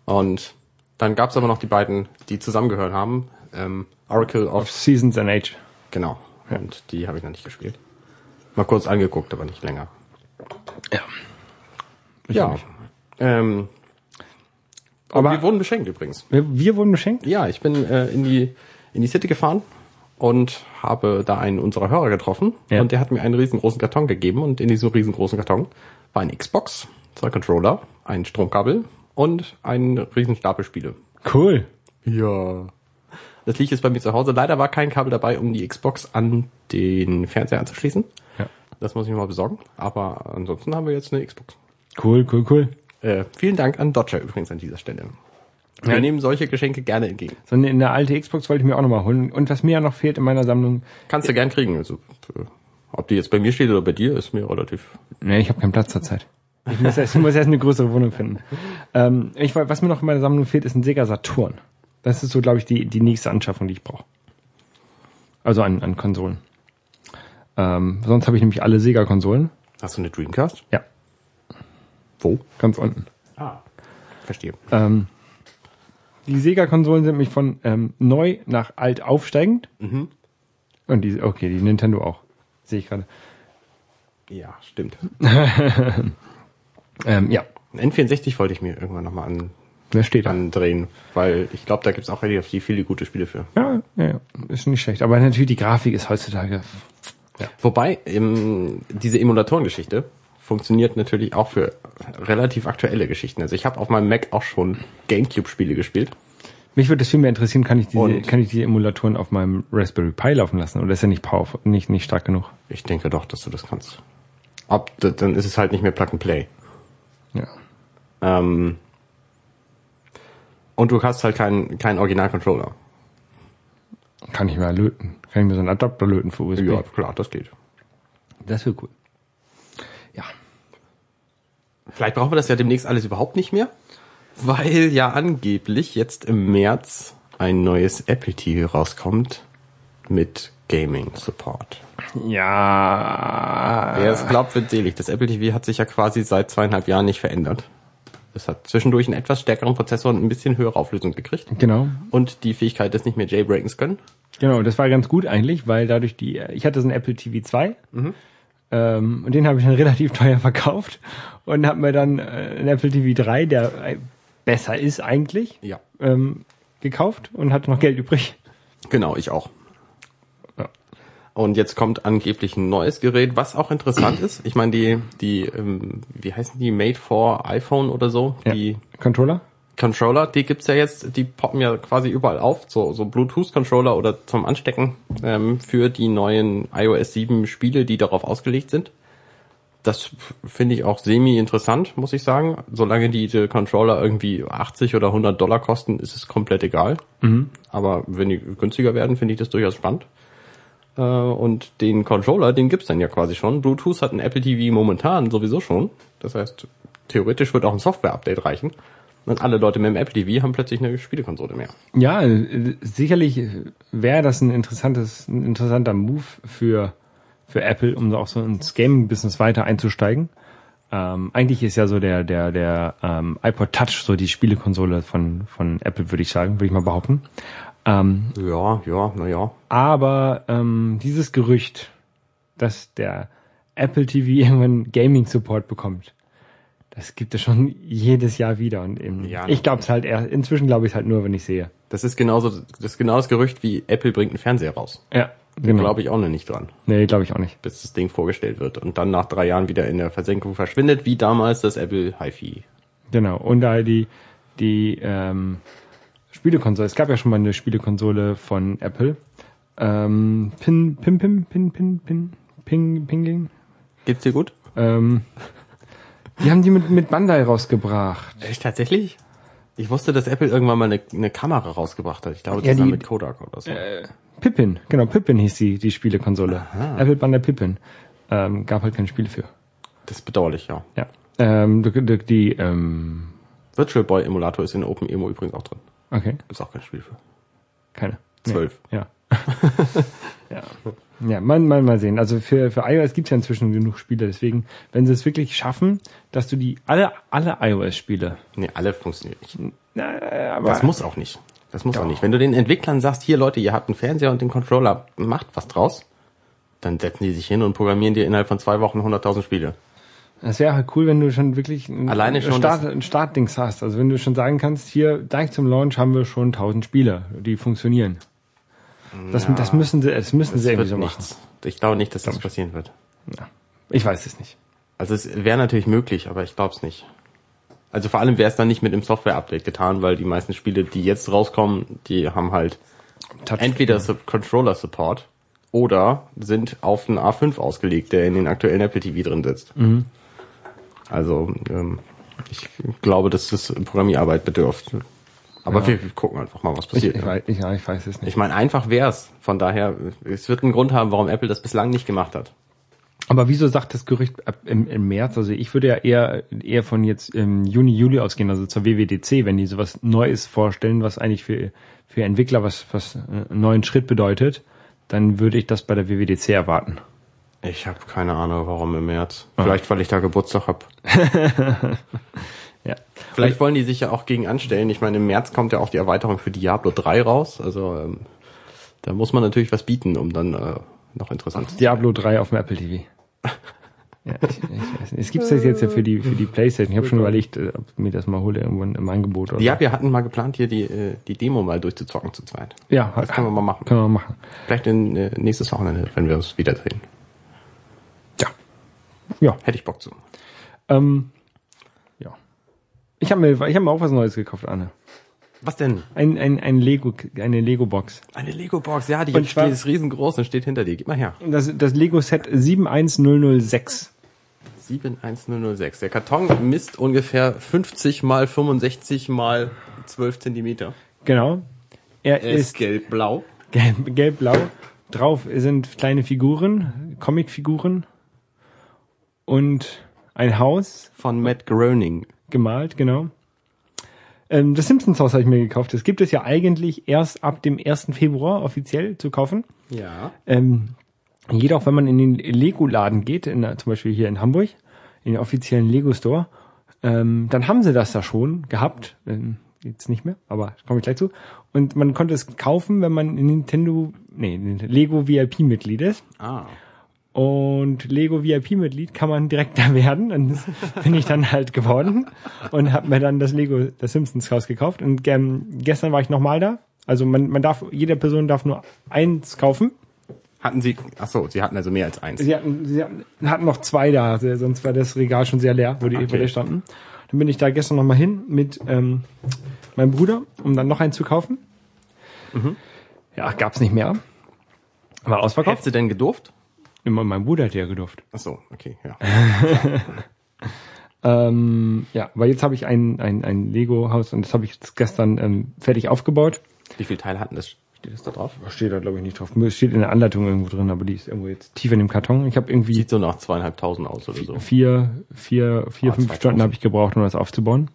Und dann gab's aber noch die beiden, die zusammengehört haben. Ähm, Oracle of... Seasons and Age. Genau. Und die habe ich noch nicht gespielt. Mal kurz angeguckt, aber nicht länger. Ja. Ich ja. Ähm, Aber- aber wir wurden beschenkt übrigens. Wir, wir wurden beschenkt? Ja, ich bin äh, in die in die City gefahren und habe da einen unserer Hörer getroffen Ja. und der hat mir einen riesengroßen Karton gegeben und in diesem riesengroßen Karton war ein Xbox, zwei Controller, ein Stromkabel und ein riesen Stapel Spiele. Cool. Ja. Das liegt jetzt bei mir zu Hause. Leider war kein Kabel dabei, um die Xbox an den Fernseher anzuschließen. Ja. Das muss ich mir mal besorgen. Aber ansonsten haben wir jetzt eine Xbox. Cool, cool, cool. Äh, vielen Dank an Dodger übrigens an dieser Stelle. Wir Ja. nehmen solche Geschenke gerne entgegen. So eine, eine alte Xbox wollte ich mir auch nochmal holen. Und was mir ja noch fehlt in meiner Sammlung, Kannst du gern kriegen. Also, äh, ob die jetzt bei mir steht oder bei dir, ist mir relativ. Nee, ich habe keinen Platz zurzeit. Ich muss erst, ich muss erst eine größere Wohnung finden. Ähm, ich, was mir noch in meiner Sammlung fehlt, ist ein Sega Saturn. Das ist so, glaube ich, die, die nächste Anschaffung, die ich brauche. Also an, an Konsolen. Ähm, sonst habe ich nämlich alle Sega-Konsolen. Hast du eine Dreamcast? Ja, Wo? ganz unten. Ah. Verstehe. Ähm, die Sega-Konsolen sind mich von ähm, neu nach alt aufsteigend. Und die, okay, die Nintendo auch. Sehe ich gerade. Ja, stimmt. Ähm, ja, Ein N64 wollte ich mir irgendwann nochmal an, steht andrehen, weil ich glaube, da gibt's auch relativ viele gute Spiele für. Ja, ja, ja, ist nicht schlecht. Aber natürlich, die Grafik ist heutzutage Wobei, ähm, diese Emulatorengeschichte funktioniert natürlich auch für relativ aktuelle Geschichten. Also ich habe auf meinem Mac auch schon Gamecube-Spiele gespielt. Mich würde das viel mehr interessieren, kann ich diese, Und- kann ich die Emulatoren auf meinem Raspberry Pi laufen lassen? Oder ist er nicht powerful, nicht, nicht stark genug? Ich denke doch, dass du das kannst. Ob, dann ist es halt nicht mehr Plug and Play. Ja. Ähm, und du hast halt keinen keinen Original-Controller. Kann ich mal löten. Kann ich mir so einen Adapter löten für USB? Ja, klar, das geht. Das wäre cool. Vielleicht brauchen wir das ja demnächst alles überhaupt nicht mehr, weil ja angeblich jetzt im März ein neues Apple TV rauskommt mit Gaming Support. Ja. Wer es glaubt, wird selig. Das Apple TV hat sich ja quasi seit zweieinhalb Jahren nicht verändert. Es hat zwischendurch einen etwas stärkeren Prozessor und ein bisschen höhere Auflösung gekriegt. Genau. Und die Fähigkeit, das nicht mehr jailbreaken zu können. Genau, das war ganz gut eigentlich, weil dadurch die, ich hatte so einen Apple TV 2 ähm, und den habe ich dann relativ teuer verkauft und habe mir dann äh, einen Apple TV 3, der äh, besser ist eigentlich, Ja. ähm, gekauft und hatte noch Geld übrig. Genau, ich auch. Ja. Und jetzt kommt angeblich ein neues Gerät, was auch interessant ist. Ich meine, die, die, ähm, wie heißen die, Made for iPhone oder so, Ja. die Controller? Controller, die gibt's ja jetzt, die poppen ja quasi überall auf, so, so Bluetooth-Controller oder zum Anstecken ähm, für die neuen iOS 7 Spiele, die darauf ausgelegt sind. Das finde ich auch semi-interessant, muss ich sagen. Solange diese Controller irgendwie 80 oder 100 Dollar kosten, ist es komplett egal. Aber wenn die günstiger werden, finde ich das durchaus spannend. Äh, und den Controller, den gibt's dann ja quasi schon. Bluetooth hat ein Apple TV momentan sowieso schon. Das heißt, theoretisch wird auch ein Software-Update reichen. Und alle Leute mit dem Apple TV haben plötzlich eine Spielekonsole mehr. Ja, äh, sicherlich wäre das ein interessantes, ein interessanter Move für, für Apple, um auch so ins Gaming-Business weiter einzusteigen. Ähm, eigentlich ist ja so der, der, der ähm, iPod Touch so die Spielekonsole von, von Apple, würde ich sagen, würde ich mal behaupten. Ähm, Ja, ja, naja. aber ähm, dieses Gerücht, dass der Apple TV irgendwann Gaming-Support bekommt, das gibt es schon jedes Jahr wieder. Und eben, Ja, ich glaube es halt eher, inzwischen glaube ich es halt nur, wenn ich sehe. Das ist genauso, das ist genau das Gerücht wie Apple bringt einen Fernseher raus. Ja, genau. Glaube ich auch noch nicht dran, Nee, glaube ich auch nicht. bis das Ding vorgestellt wird und dann nach drei Jahren wieder in der Versenkung verschwindet, wie damals das Apple HiFi. Genau. Und da die, die ähm, Spielekonsole, es gab ja schon mal eine Spielekonsole von Apple. Ähm, Pin, Pin, Pin, Pin, Pin, Pin, Ping, Pinging. Geht's dir gut? Ähm, Die haben die mit, mit Bandai rausgebracht. Echt tatsächlich? Ich wusste, dass Apple irgendwann mal eine, eine Kamera rausgebracht hat. Ich glaube, Ja, zusammen die- mit Kodak oder so. Pippin, genau, Pippin hieß die, die Spielekonsole. Apple Bandai Pippin. Ähm, gab halt keine Spiele für. Das ist bedauerlich, ja. Ja. Ähm, die, die, die ähm, Virtual Boy Emulator ist in OpenEMO übrigens auch drin. okay, Gibt's auch kein Spiel für. keine. Zwölf. Ja. ja. Ja, mal, mal, mal sehen. Also für, für iOS gibt's ja inzwischen genug Spiele, deswegen, wenn sie es wirklich schaffen, dass du die alle, alle iOS-Spiele. Nee, alle funktionieren nicht. Na, aber Das muss auch nicht. Das muss auch nicht. Wenn du den Entwicklern sagst, hier Leute, ihr habt einen Fernseher und den Controller, macht was draus, dann setzen die sich hin und programmieren dir innerhalb von zwei Wochen 100.000 Spiele. Das wäre halt cool, wenn du schon wirklich ein, Alleine schon Start, ein Startdings hast. Also wenn du schon sagen kannst, hier direkt zum Launch haben wir schon 1000 Spiele, die funktionieren. Das, das müssen sie, das müssen Das sie irgendwie so machen. nichts. Ich glaube nicht, dass das passieren wird. Ja. Ich weiß es nicht. Also es wäre natürlich möglich, aber ich glaube es nicht. Also vor allem wäre es dann nicht mit dem Software-Update getan, weil die meisten Spiele, die jetzt rauskommen, die haben halt Touch entweder Sub- Controller-Support oder sind auf einen A5 ausgelegt, der in den aktuellen Apple TV drin sitzt. Also ähm, ich glaube, dass das Programmierarbeit bedürft. Aber wir, wir gucken einfach mal, was ich, passiert. ich, weiß, ich, ja, ich weiß es nicht. Ich meine, einfach wär's. Von daher, es wird einen Grund haben, warum Apple das bislang nicht gemacht hat. Aber wieso sagt das Gerücht im, im März? Also ich würde ja eher eher von jetzt im Juni, Juli ausgehen, also zur WWDC, wenn die sowas Neues vorstellen, was eigentlich für für Entwickler was was äh, einen neuen Schritt bedeutet, dann würde ich das bei der WWDC erwarten. Ich habe keine Ahnung, warum im März. Vielleicht, weil ich da Geburtstag hab. Ja. Vielleicht wollen die sich ja auch gegen anstellen. Ich meine, im März kommt ja auch die Erweiterung für Diablo 3 raus. Also ähm, da muss man natürlich was bieten, um dann äh, noch interessant zu sein. Diablo 3 auf dem Apple TV. Ja, ich, ich weiß nicht. Es gibt das jetzt ja für die für die PlayStation. Ich habe schon überlegt, äh, ob ich mir das mal hole irgendwann im Angebot oder. Ja, wir hatten mal geplant, hier die, äh, die Demo mal durchzuzocken zu zweit. ja, Das können wir mal machen. Können wir machen. Vielleicht in, äh, nächstes Wochenende, wenn wir uns wiedersehen. Ja. Ja. Hätte ich Bock zu. Ähm. Ich habe mir ich habe mir auch was Neues gekauft, Anne. Was denn? Ein, ein, ein Lego, eine Lego-Box. Eine Lego-Box, ja, die Und steht, ist riesengroß und steht hinter dir. Gib mal her. Das, das Lego-Set 71006. 71006. Der Karton misst ungefähr 50 mal 65 mal 12 Zentimeter. Genau. Er Er ist ist gelb-blau. gelb- gelb-blau. Drauf sind kleine Figuren, Comicfiguren und ein Haus Von Matt Groening. Gemalt, genau. Ähm, das Simpsons-Haus habe ich mir gekauft. Das gibt es ja eigentlich erst ab dem 1. Februar offiziell zu kaufen. Ja. Ähm, jedoch, wenn man in den Lego-Laden geht, in, zum Beispiel hier in Hamburg, in den offiziellen Lego-Store, ähm, dann haben sie das da schon gehabt. Ähm, jetzt nicht mehr, aber komme ich gleich zu. Und man konnte es kaufen, wenn man in Nintendo, nee, Lego VIP-Mitglied ist. Ah. Und Lego VIP-Mitglied kann man direkt da werden. Und das bin ich dann halt geworden und habe mir dann das Lego, das Simpsons Haus gekauft. Und ähm, gestern war ich nochmal da. Also man, man darf, jede Person darf nur eins kaufen. Hatten Sie, ach so, Sie hatten also mehr als eins. Sie hatten, sie hatten, hatten noch zwei da, sonst war das Regal schon sehr leer, wo die, Okay. standen. Dann bin ich da gestern nochmal hin mit ähm, meinem Bruder, um dann noch einen zu kaufen. Mhm. Ja, gab's nicht mehr. War ausverkauft. Hättest du denn gedurft? Immer mein Bruder hat ja gedurft. Ach so, okay, ja. Ähm, ja, aber jetzt habe ich ein, ein, ein Lego-Haus und das habe ich jetzt gestern ähm, fertig aufgebaut. Wie viele Teile hatten das? Steht das da drauf? Steht da glaube ich nicht drauf. Es steht in der Anleitung irgendwo drin, aber die ist irgendwo jetzt tief in dem Karton. Ich habe irgendwie Sieht so nach zweieinhalbtausend aus oder so. vier, vier, vier, Ah, fünf 2000. Stunden habe ich gebraucht, um das aufzubauen.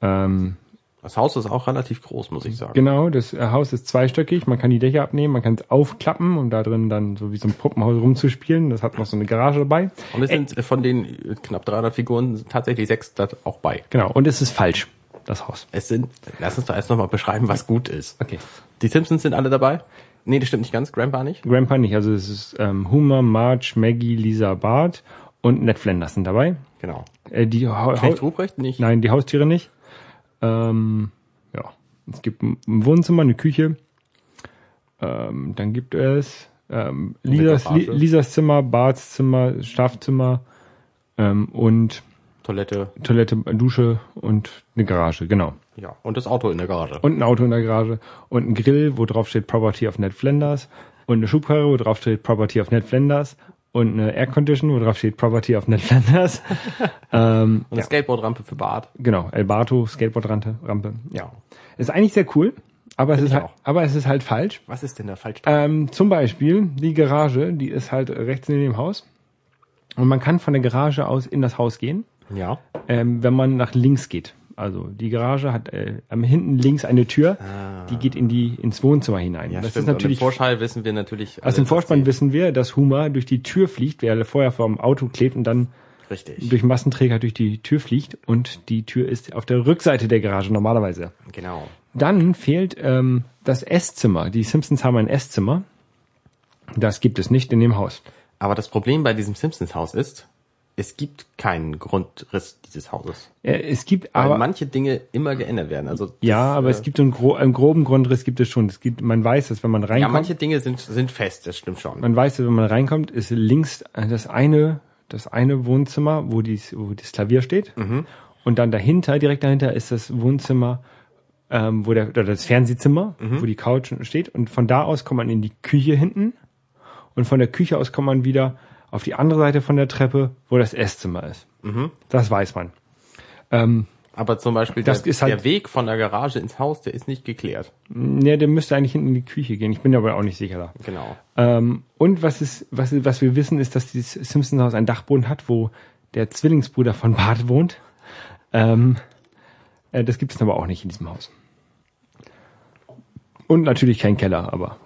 Ähm, Das Haus ist auch relativ groß, muss ich sagen. genau, das äh, Haus ist zweistöckig. Man kann die Dächer abnehmen, man kann es aufklappen, um da drin dann so wie so ein Puppenhaus rumzuspielen. Das hat noch so eine Garage dabei. Und es sind äh, von den äh, knapp 300 Figuren tatsächlich sechs da auch bei. Genau, und es ist falsch, das Haus. Es sind, lass uns da erst nochmal beschreiben, was gut ist. Okay. Die Simpsons sind alle dabei? Nee, das stimmt nicht ganz. Grandpa nicht? Grandpa nicht, also es ist ähm, Homer, Marge, Maggie, Lisa, Bart und Ned Flanders sind dabei. Genau. Äh, die ha Knecht Ruprecht nicht? Nein, die Haustiere nicht. Ähm, ja, es gibt ein Wohnzimmer, eine Küche. Ähm, dann gibt es ähm, Lisas. Lisas Zimmer, Barts Zimmer, Schlafzimmer ähm, und Toilette. Toilette, Dusche und eine Garage, genau. Ja. Und das Auto in der Garage. Und ein Auto in der Garage und ein Grill, wo drauf steht Property of Ned Flanders und eine Schubkarre, wo drauf steht Property of Ned Flanders und eine Aircondition, wo drauf steht Property of Ned Flanders. ähm, Und eine Skateboardrampe für Bart. genau, Elbato, Skateboardrampe. Rampe. Ja. Ist eigentlich sehr cool, aber es ist halt, auch. aber es ist halt falsch. Was ist denn da falsch? Ähm, zum Beispiel die Garage, die ist halt rechts neben dem Haus. Und man kann von der Garage aus in das Haus gehen, ja. ähm, wenn man nach links geht. Also die Garage hat äh, am hinten links eine Tür, die geht in die ins Wohnzimmer hinein. Ja, das stimmt. ist natürlich im Vorschall wissen wir natürlich. aus alle, dem Vorspann dass wissen wir, dass Huma durch die Tür fliegt, wer vorher vom Auto klebt und dann Richtig. durch Massenträger durch die Tür fliegt und die Tür ist auf der Rückseite der Garage normalerweise. Genau. Dann fehlt ähm, das Esszimmer. Die Simpsons haben ein Esszimmer. Das gibt es nicht in dem Haus. Aber das Problem bei diesem Simpsons-Haus ist, es gibt keinen Grundriss dieses Hauses. Äh, es gibt Weil aber manche Dinge immer geändert werden. Also ja, aber äh, es gibt so einen, gro einen groben Grundriss gibt es schon. Es gibt, man weiß, dass wenn man ja, reinkommt, manche Dinge sind sind fest. Das stimmt schon. man weiß, dass wenn man reinkommt, ist links das eine das eine Wohnzimmer, wo dies wo das Klavier steht, Mhm. und dann dahinter, direkt dahinter, ist das Wohnzimmer, ähm, wo der oder das Fernsehzimmer, Mhm. wo die Couch steht, und von da aus kommt man in die Küche hinten, und von der Küche aus kommt man wieder auf die andere Seite von der Treppe, wo das Esszimmer ist. Mhm. Das weiß man. Ähm, Aber zum Beispiel Das der, ist halt- der Weg von der Garage ins Haus, der ist nicht geklärt. ne, der müsste eigentlich hinten in die Küche gehen. Ich bin aber auch nicht sicher da. Genau. Ähm, und was ist, was, was wir wissen, ist, dass dieses Simpsons Haus einen Dachboden hat, wo der Zwillingsbruder von Bart wohnt. Ähm, äh, das gibt es aber auch nicht in diesem Haus. Und natürlich kein Keller, aber.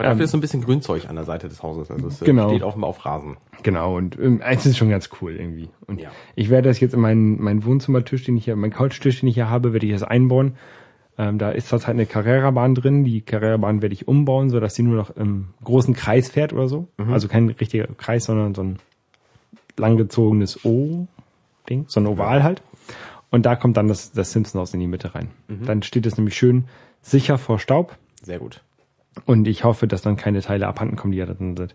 Aber dafür Ähm, ist so ein bisschen Grünzeug an der Seite des Hauses. Also es Genau. steht offenbar auf Rasen. Genau, und ähm, es ist schon ganz cool irgendwie. Und Ja. ich werde das jetzt in meinen, meinen Wohnzimmertisch, den ich hier, meinen Couchtisch, den ich hier habe, werde ich das einbauen. Ähm, da ist zurzeit eine Carrera-Bahn drin. Die Carrera-Bahn werde ich umbauen, sodass sie nur noch im großen Kreis fährt oder so. Also kein richtiger Kreis, sondern so ein langgezogenes O-Ding, so ein Oval halt. Und da kommt dann das, das Simpson-Haus in die Mitte rein. Dann steht es nämlich schön sicher vor Staub. Sehr gut. Und ich hoffe, dass dann keine Teile abhanden kommen, die da drin sind.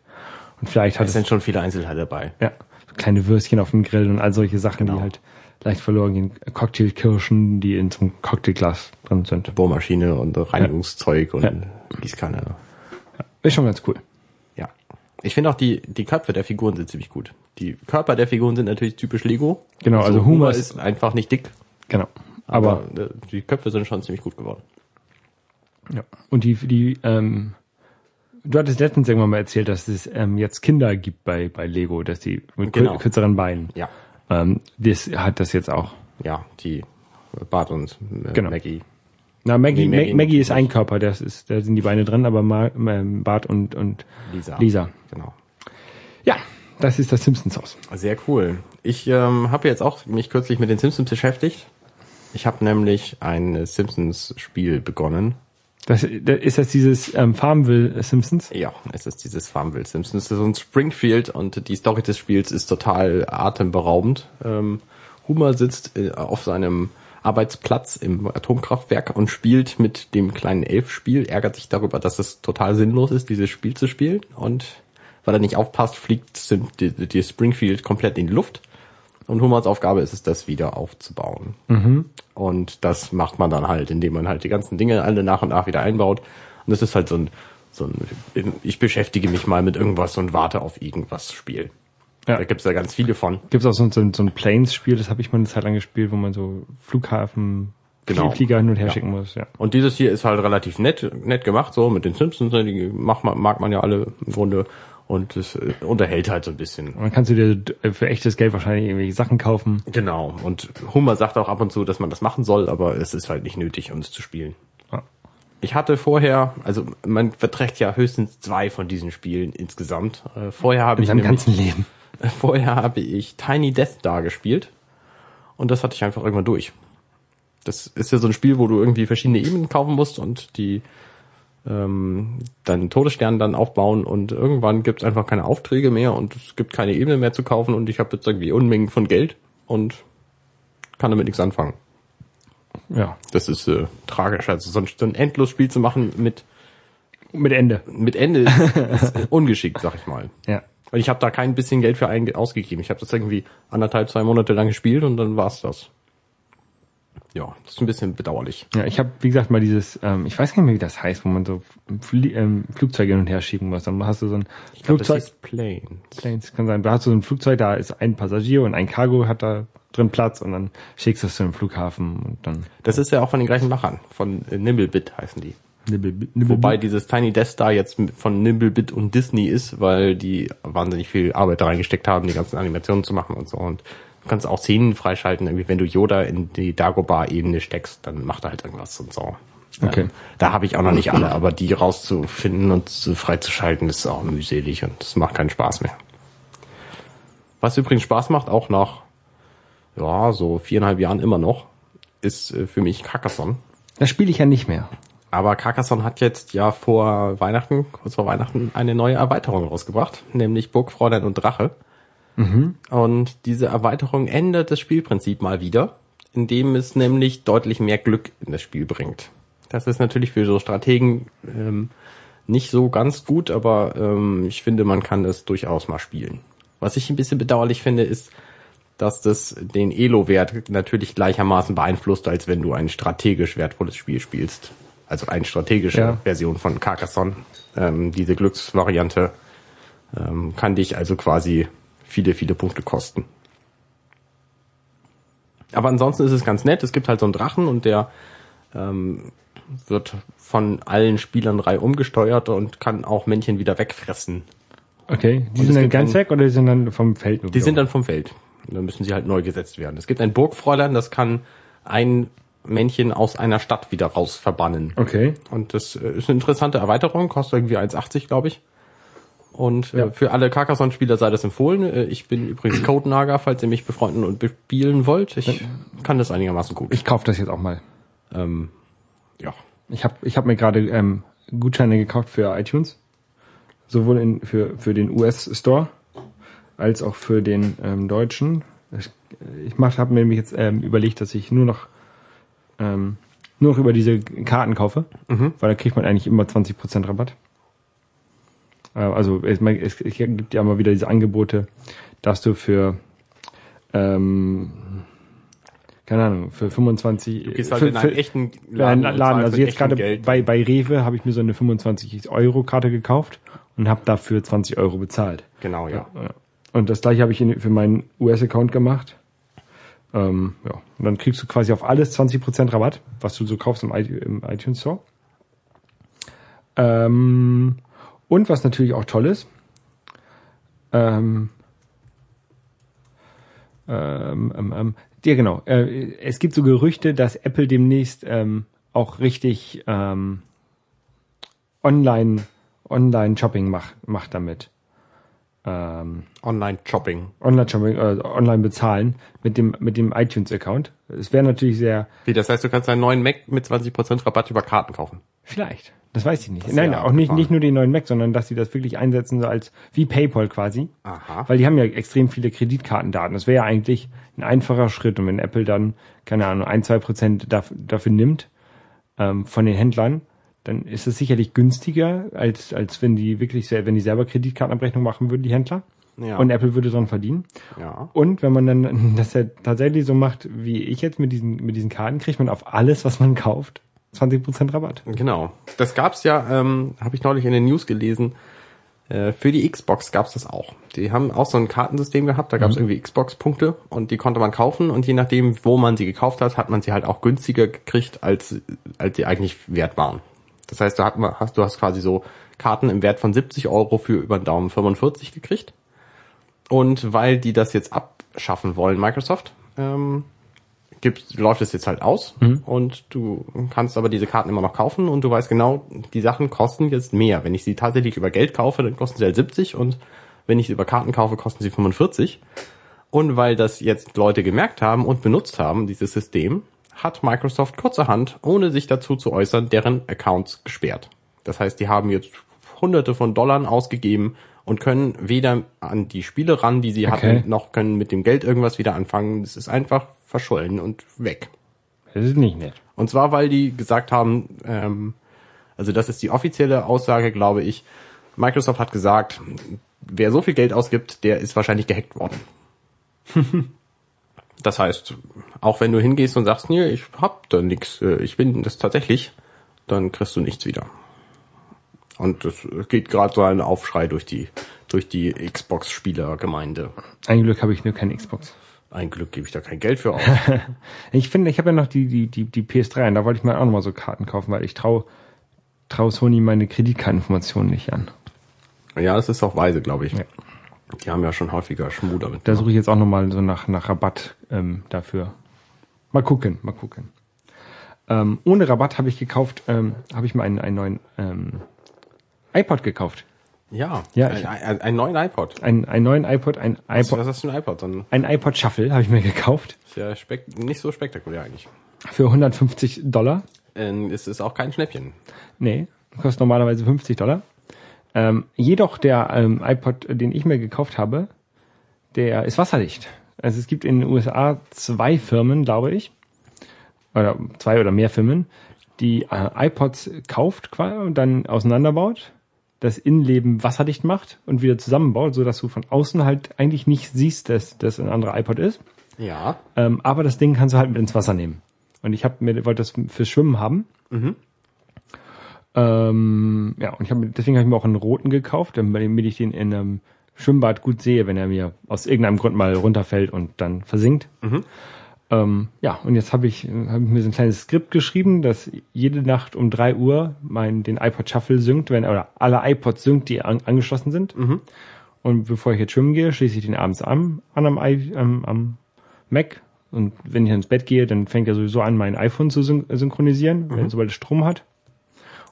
Und vielleicht hat Es sind schon viele Einzelteile dabei. ja, so kleine Würstchen auf dem Grill und all solche Sachen, Genau. die halt leicht verloren gehen. Cocktailkirschen, die in so einem Cocktailglas drin sind. Bohrmaschine und Reinigungszeug und Ja. Gießkanne. Ist schon ganz cool. Ja. Ich finde auch die, die Köpfe der Figuren sind ziemlich gut. Die Körper der Figuren sind natürlich typisch Lego. Genau, also Humor ist- ist einfach nicht dick, Genau. Aber, aber äh, die Köpfe sind schon ziemlich gut geworden. Ja. Und die, die, ähm, du hattest letztens irgendwann mal erzählt, dass es ähm, jetzt Kinder gibt bei, bei Lego, dass die mit Genau. kürzeren Beinen. Ja. Ähm, das hat das jetzt auch. Ja, die Bart und äh, Genau. Maggie. Na, Maggie, Nee, Maggie, Maggie ist ein Körper, das ist, da sind die Beine drin, aber Ma, ähm, Bart und, und Lisa. Lisa. Genau. Ja, das ist das Simpsons Haus. Sehr cool. Ich ähm, habe jetzt auch mich kürzlich mit den Simpsons beschäftigt. Ich habe nämlich ein Simpsons-Spiel begonnen. Das, ist das dieses ähm, Farmville Simpsons? Ja, es ist dieses Farmville Simpsons. Es ist so ein Springfield und die Story des Spiels ist total atemberaubend. Ähm, Homer sitzt äh, auf seinem Arbeitsplatz im Atomkraftwerk und spielt mit dem kleinen Elfspiel, ärgert sich darüber, dass es total sinnlos ist, dieses Spiel zu spielen. Und weil er nicht aufpasst, fliegt die, die Springfield komplett in die Luft. Und Homers Aufgabe ist es, das wieder aufzubauen. Und das macht man dann halt, indem man halt die ganzen Dinge alle nach und nach wieder einbaut. Und das ist halt so ein, so ein, ich beschäftige mich mal mit irgendwas und warte auf irgendwas Spiel. Ja. Da gibt's ja ganz viele von. Gibt es auch so, ein- so ein Planes-Spiel, das habe ich mal eine Zeit lang gespielt, wo man so Flughafen Genau. Flieger hin und her Ja. schicken muss. Ja. Und dieses hier ist halt relativ nett, nett gemacht, so mit den Simpsons, die man, mag man ja alle im Grunde. Und es äh, unterhält halt so ein bisschen. Dann kannst du dir für echtes Geld wahrscheinlich irgendwelche Sachen kaufen. Genau. Und Hummer sagt auch ab und zu, dass man das machen soll, aber es ist halt nicht nötig, um es zu spielen. Ja. Ich hatte vorher, also man verträgt ja höchstens zwei von diesen Spielen insgesamt. Äh, vorher habe In ich seinem nämlich, ganzen Leben. vorher habe ich Tiny Death Star gespielt und das hatte ich einfach irgendwann durch. Das ist ja so ein Spiel, wo du irgendwie verschiedene Ebenen kaufen musst und die ähm, deinen Todesstern dann aufbauen und irgendwann gibt es einfach keine Aufträge mehr und es gibt keine Ebene mehr zu kaufen und ich habe jetzt irgendwie Unmengen von Geld und kann damit nichts anfangen. Ja. Das ist äh, tragisch. Also so ein, so ein Endlosspiel zu machen mit Mit Ende. mit Ende ist, ist ungeschickt, sag ich mal. Ja. Und ich habe da kein bisschen Geld für ein, ausgegeben. Ich habe das irgendwie anderthalb, zwei Monate lang gespielt und dann war's das. Ja, das ist ein bisschen bedauerlich. Ja, ich habe, wie gesagt, mal dieses, ähm, ich weiß gar nicht mehr, wie das heißt, wo man so Flie ähm, Flugzeuge hin und her schieben muss. Dann hast du so ein Flugzeug. das ist Planes. Planes kann sein. Da hast du so ein Flugzeug, da ist ein Passagier und ein Cargo hat da drin Platz und dann schickst du es zu dem Flughafen und dann. Das ist ja auch von den gleichen Machern, von äh, Nimblebit heißen die. Nibbel, nibbel, Wobei dieses Tiny Death Star jetzt von Nimblebit und Disney ist, weil die wahnsinnig viel Arbeit da reingesteckt haben, die ganzen Animationen zu machen und so. Und kannst auch Szenen freischalten, irgendwie wenn du Yoda in die Dagobah-Ebene steckst, dann macht er halt irgendwas und so. Okay. Ähm, da habe ich auch noch nicht alle, aber die rauszufinden und zu, freizuschalten, ist auch mühselig und das macht keinen Spaß mehr. Was übrigens Spaß macht, auch nach ja, so viereinhalb Jahren immer noch, ist äh, für mich Carcassonne. Das spiele ich ja nicht mehr. Aber Carcassonne hat jetzt ja vor Weihnachten, kurz vor Weihnachten, eine neue Erweiterung rausgebracht, nämlich Burgfräulein und Drache. Und diese Erweiterung ändert das Spielprinzip mal wieder, indem es nämlich deutlich mehr Glück in das Spiel bringt. Das ist natürlich für so Strategen ähm, nicht so ganz gut, aber ähm, ich finde, man kann das durchaus mal spielen. Was ich ein bisschen bedauerlich finde, ist, dass das den Elo-Wert natürlich gleichermaßen beeinflusst, als wenn du ein strategisch wertvolles Spiel spielst. Also eine strategische Ja. Version von Carcassonne. Ähm, diese Glücksvariante ähm, kann dich also quasi viele, viele Punkte kosten. Aber ansonsten ist es ganz nett. Es gibt halt so einen Drachen und der ähm, wird von allen Spielern drei umgesteuert und kann auch Männchen wieder wegfressen. Okay. Die Und sind dann ganz ein- weg oder die sind dann vom Feld? Die sind dann vom Feld. Und dann müssen sie halt neu gesetzt werden. Es gibt ein Burgfräulein, das kann ein Männchen aus einer Stadt wieder raus verbannen. Okay. Und das äh, ist eine interessante Erweiterung, kostet irgendwie 1,80, glaube ich. Und Ja. äh, für alle Carcassonne-Spieler sei das empfohlen. Äh, ich bin übrigens Codenager, falls ihr mich befreunden und bespielen wollt. Ich kann das einigermaßen gut. Ich kaufe das jetzt auch mal. ähm, ja. Ich habe ich hab mir gerade ähm, Gutscheine gekauft für iTunes. Sowohl in, für, für den US-Store als auch für den ähm, deutschen. Ich, ich habe mir nämlich jetzt ähm, überlegt, dass ich nur noch ähm, nur noch über diese Karten kaufe, weil da kriegt man eigentlich immer 20% Rabatt. Äh, also es, es, gibt ja immer wieder diese Angebote, dass du für ähm, keine Ahnung, für 25 Du gehst halt für, in einen für- echten Laden, Laden. Also jetzt gerade Geld. bei, bei Rewe habe ich mir so eine 25 Euro Karte gekauft und habe dafür 20 Euro bezahlt. Genau, ja. Und das gleiche habe ich für meinen US-Account gemacht. Ähm, ja. Und dann kriegst du quasi auf alles 20% Rabatt, was du so kaufst im iTunes Store. Ähm, und was natürlich auch toll ist, ähm, ähm, ähm, ähm, ja genau, äh, es gibt so Gerüchte, dass Apple demnächst ähm, auch richtig ähm, online online Shopping macht macht damit. Ähm, Online-Shopping. online Shopping, äh, online bezahlen mit dem mit dem iTunes Account. Es wäre natürlich sehr Wie, das heißt, du kannst einen neuen Mac mit 20% Rabatt über Karten kaufen. Vielleicht, das weiß ich nicht. Das Nein, wär auch nicht nicht nur den neuen Mac, sondern dass sie das wirklich einsetzen so als wie PayPal quasi. Aha. Weil die haben ja extrem viele Kreditkartendaten. Das wäre ja eigentlich ein einfacher Schritt. Und wenn Apple dann, keine Ahnung, ein, zwei Prozent daf- dafür nimmt ähm, von den Händlern, dann ist es sicherlich günstiger, als, als wenn die wirklich, sel- wenn die selber Kreditkartenabrechnung machen würden, die Händler. Ja. Und Apple würde dran verdienen. Ja. Und wenn man dann das ja tatsächlich so macht, wie ich jetzt mit diesen, mit diesen Karten, kriegt man auf alles, was man kauft, 20% Rabatt. Genau. Das gab's ja, ähm, habe ich neulich in den News gelesen. Äh, für die Xbox gab's das auch. Die haben auch so ein Kartensystem gehabt, da gab's irgendwie Xbox-Punkte und die konnte man kaufen und je nachdem, wo man sie gekauft hat, hat man sie halt auch günstiger gekriegt, als, als sie eigentlich wert waren. Das heißt, du, hast, du hast quasi so Karten im Wert von 70 Euro für über den Daumen 45 gekriegt. Und weil die das jetzt abschaffen wollen, Microsoft, ähm, gibt, läuft es jetzt halt aus und du kannst aber diese Karten immer noch kaufen und du weißt genau, die Sachen kosten jetzt mehr. Wenn ich sie tatsächlich über Geld kaufe, dann kosten sie halt 70 und wenn ich sie über Karten kaufe, kosten sie 45. Und weil das jetzt Leute gemerkt haben und benutzt haben, dieses System, hat Microsoft kurzerhand, ohne sich dazu zu äußern, deren Accounts gesperrt. Das heißt, die haben jetzt hunderte von Dollar ausgegeben und können weder an die Spiele ran, die sie Okay. hatten, noch können mit dem Geld irgendwas wieder anfangen. Das ist einfach verschollen und weg. Das ist nicht nett. Und zwar, weil die gesagt haben, ähm, also das ist die offizielle Aussage, glaube ich. Microsoft hat gesagt, wer so viel Geld ausgibt, der ist wahrscheinlich gehackt worden. Das heißt, auch wenn du hingehst und sagst, nee, ich hab da nix, äh, ich bin das tatsächlich, dann kriegst du nichts wieder. Und es geht gerade so ein Aufschrei durch die durch die Xbox-Spielergemeinde. Ein Glück habe ich nur keine Xbox. Ein Glück gebe ich da kein Geld für aus. Ich finde, ich habe ja noch die, die, die, die PS3 und da wollte ich mir auch nochmal so Karten kaufen, weil ich traue trau Sony meine Kreditkarteninformationen nicht an. ja, das ist auch weise, glaube ich. Ja. Die haben ja schon häufiger Schmuh damit. Da suche ich jetzt auch nochmal so nach, nach Rabatt ähm, dafür. Mal gucken, mal gucken. Ähm, ohne Rabatt habe ich gekauft, ähm, habe ich mir einen, einen neuen ähm, iPod gekauft. Ja, Ja, ein, ein, einen neuen iPod. Einen, einen neuen iPod, ein Was, iPod, was hast du für ein iPod? Dann ein iPod Shuffle habe ich mir gekauft ist ja nicht so spektakulär eigentlich. für 150 Dollar. Ähm, es ist auch kein Schnäppchen. Nee, kostet normalerweise 50 Dollar. Ähm, jedoch der ähm, iPod, den ich mir gekauft habe, der ist wasserdicht. Also es gibt in den USA zwei Firmen, glaube ich, oder zwei oder mehr Firmen, die äh, iPods kauft quasi und dann auseinanderbaut, das Innenleben wasserdicht macht und wieder zusammenbaut, so dass du von außen halt eigentlich nicht siehst, dass das ein anderer iPod ist. Ja. Ähm, aber das Ding kannst du halt mit ins Wasser nehmen. Und ich habe mir wollte das fürs Schwimmen haben. Ähm, ja, und ich hab, deswegen habe ich mir auch einen roten gekauft, damit ich den in einem Schwimmbad gut sehe, wenn er mir aus irgendeinem Grund mal runterfällt und dann versinkt. Ähm, ja, und jetzt habe ich, hab ich mir so ein kleines Skript geschrieben, dass jede Nacht um drei Uhr mein den iPod Shuffle synkt, wenn oder alle iPods synkt, die an, angeschlossen sind. Und bevor ich jetzt schwimmen gehe, schließe ich den abends an, an am, am, am Mac. Und wenn ich ins Bett gehe, dann fängt er sowieso an, mein iPhone zu syn synchronisieren, wenn, sobald es Strom hat.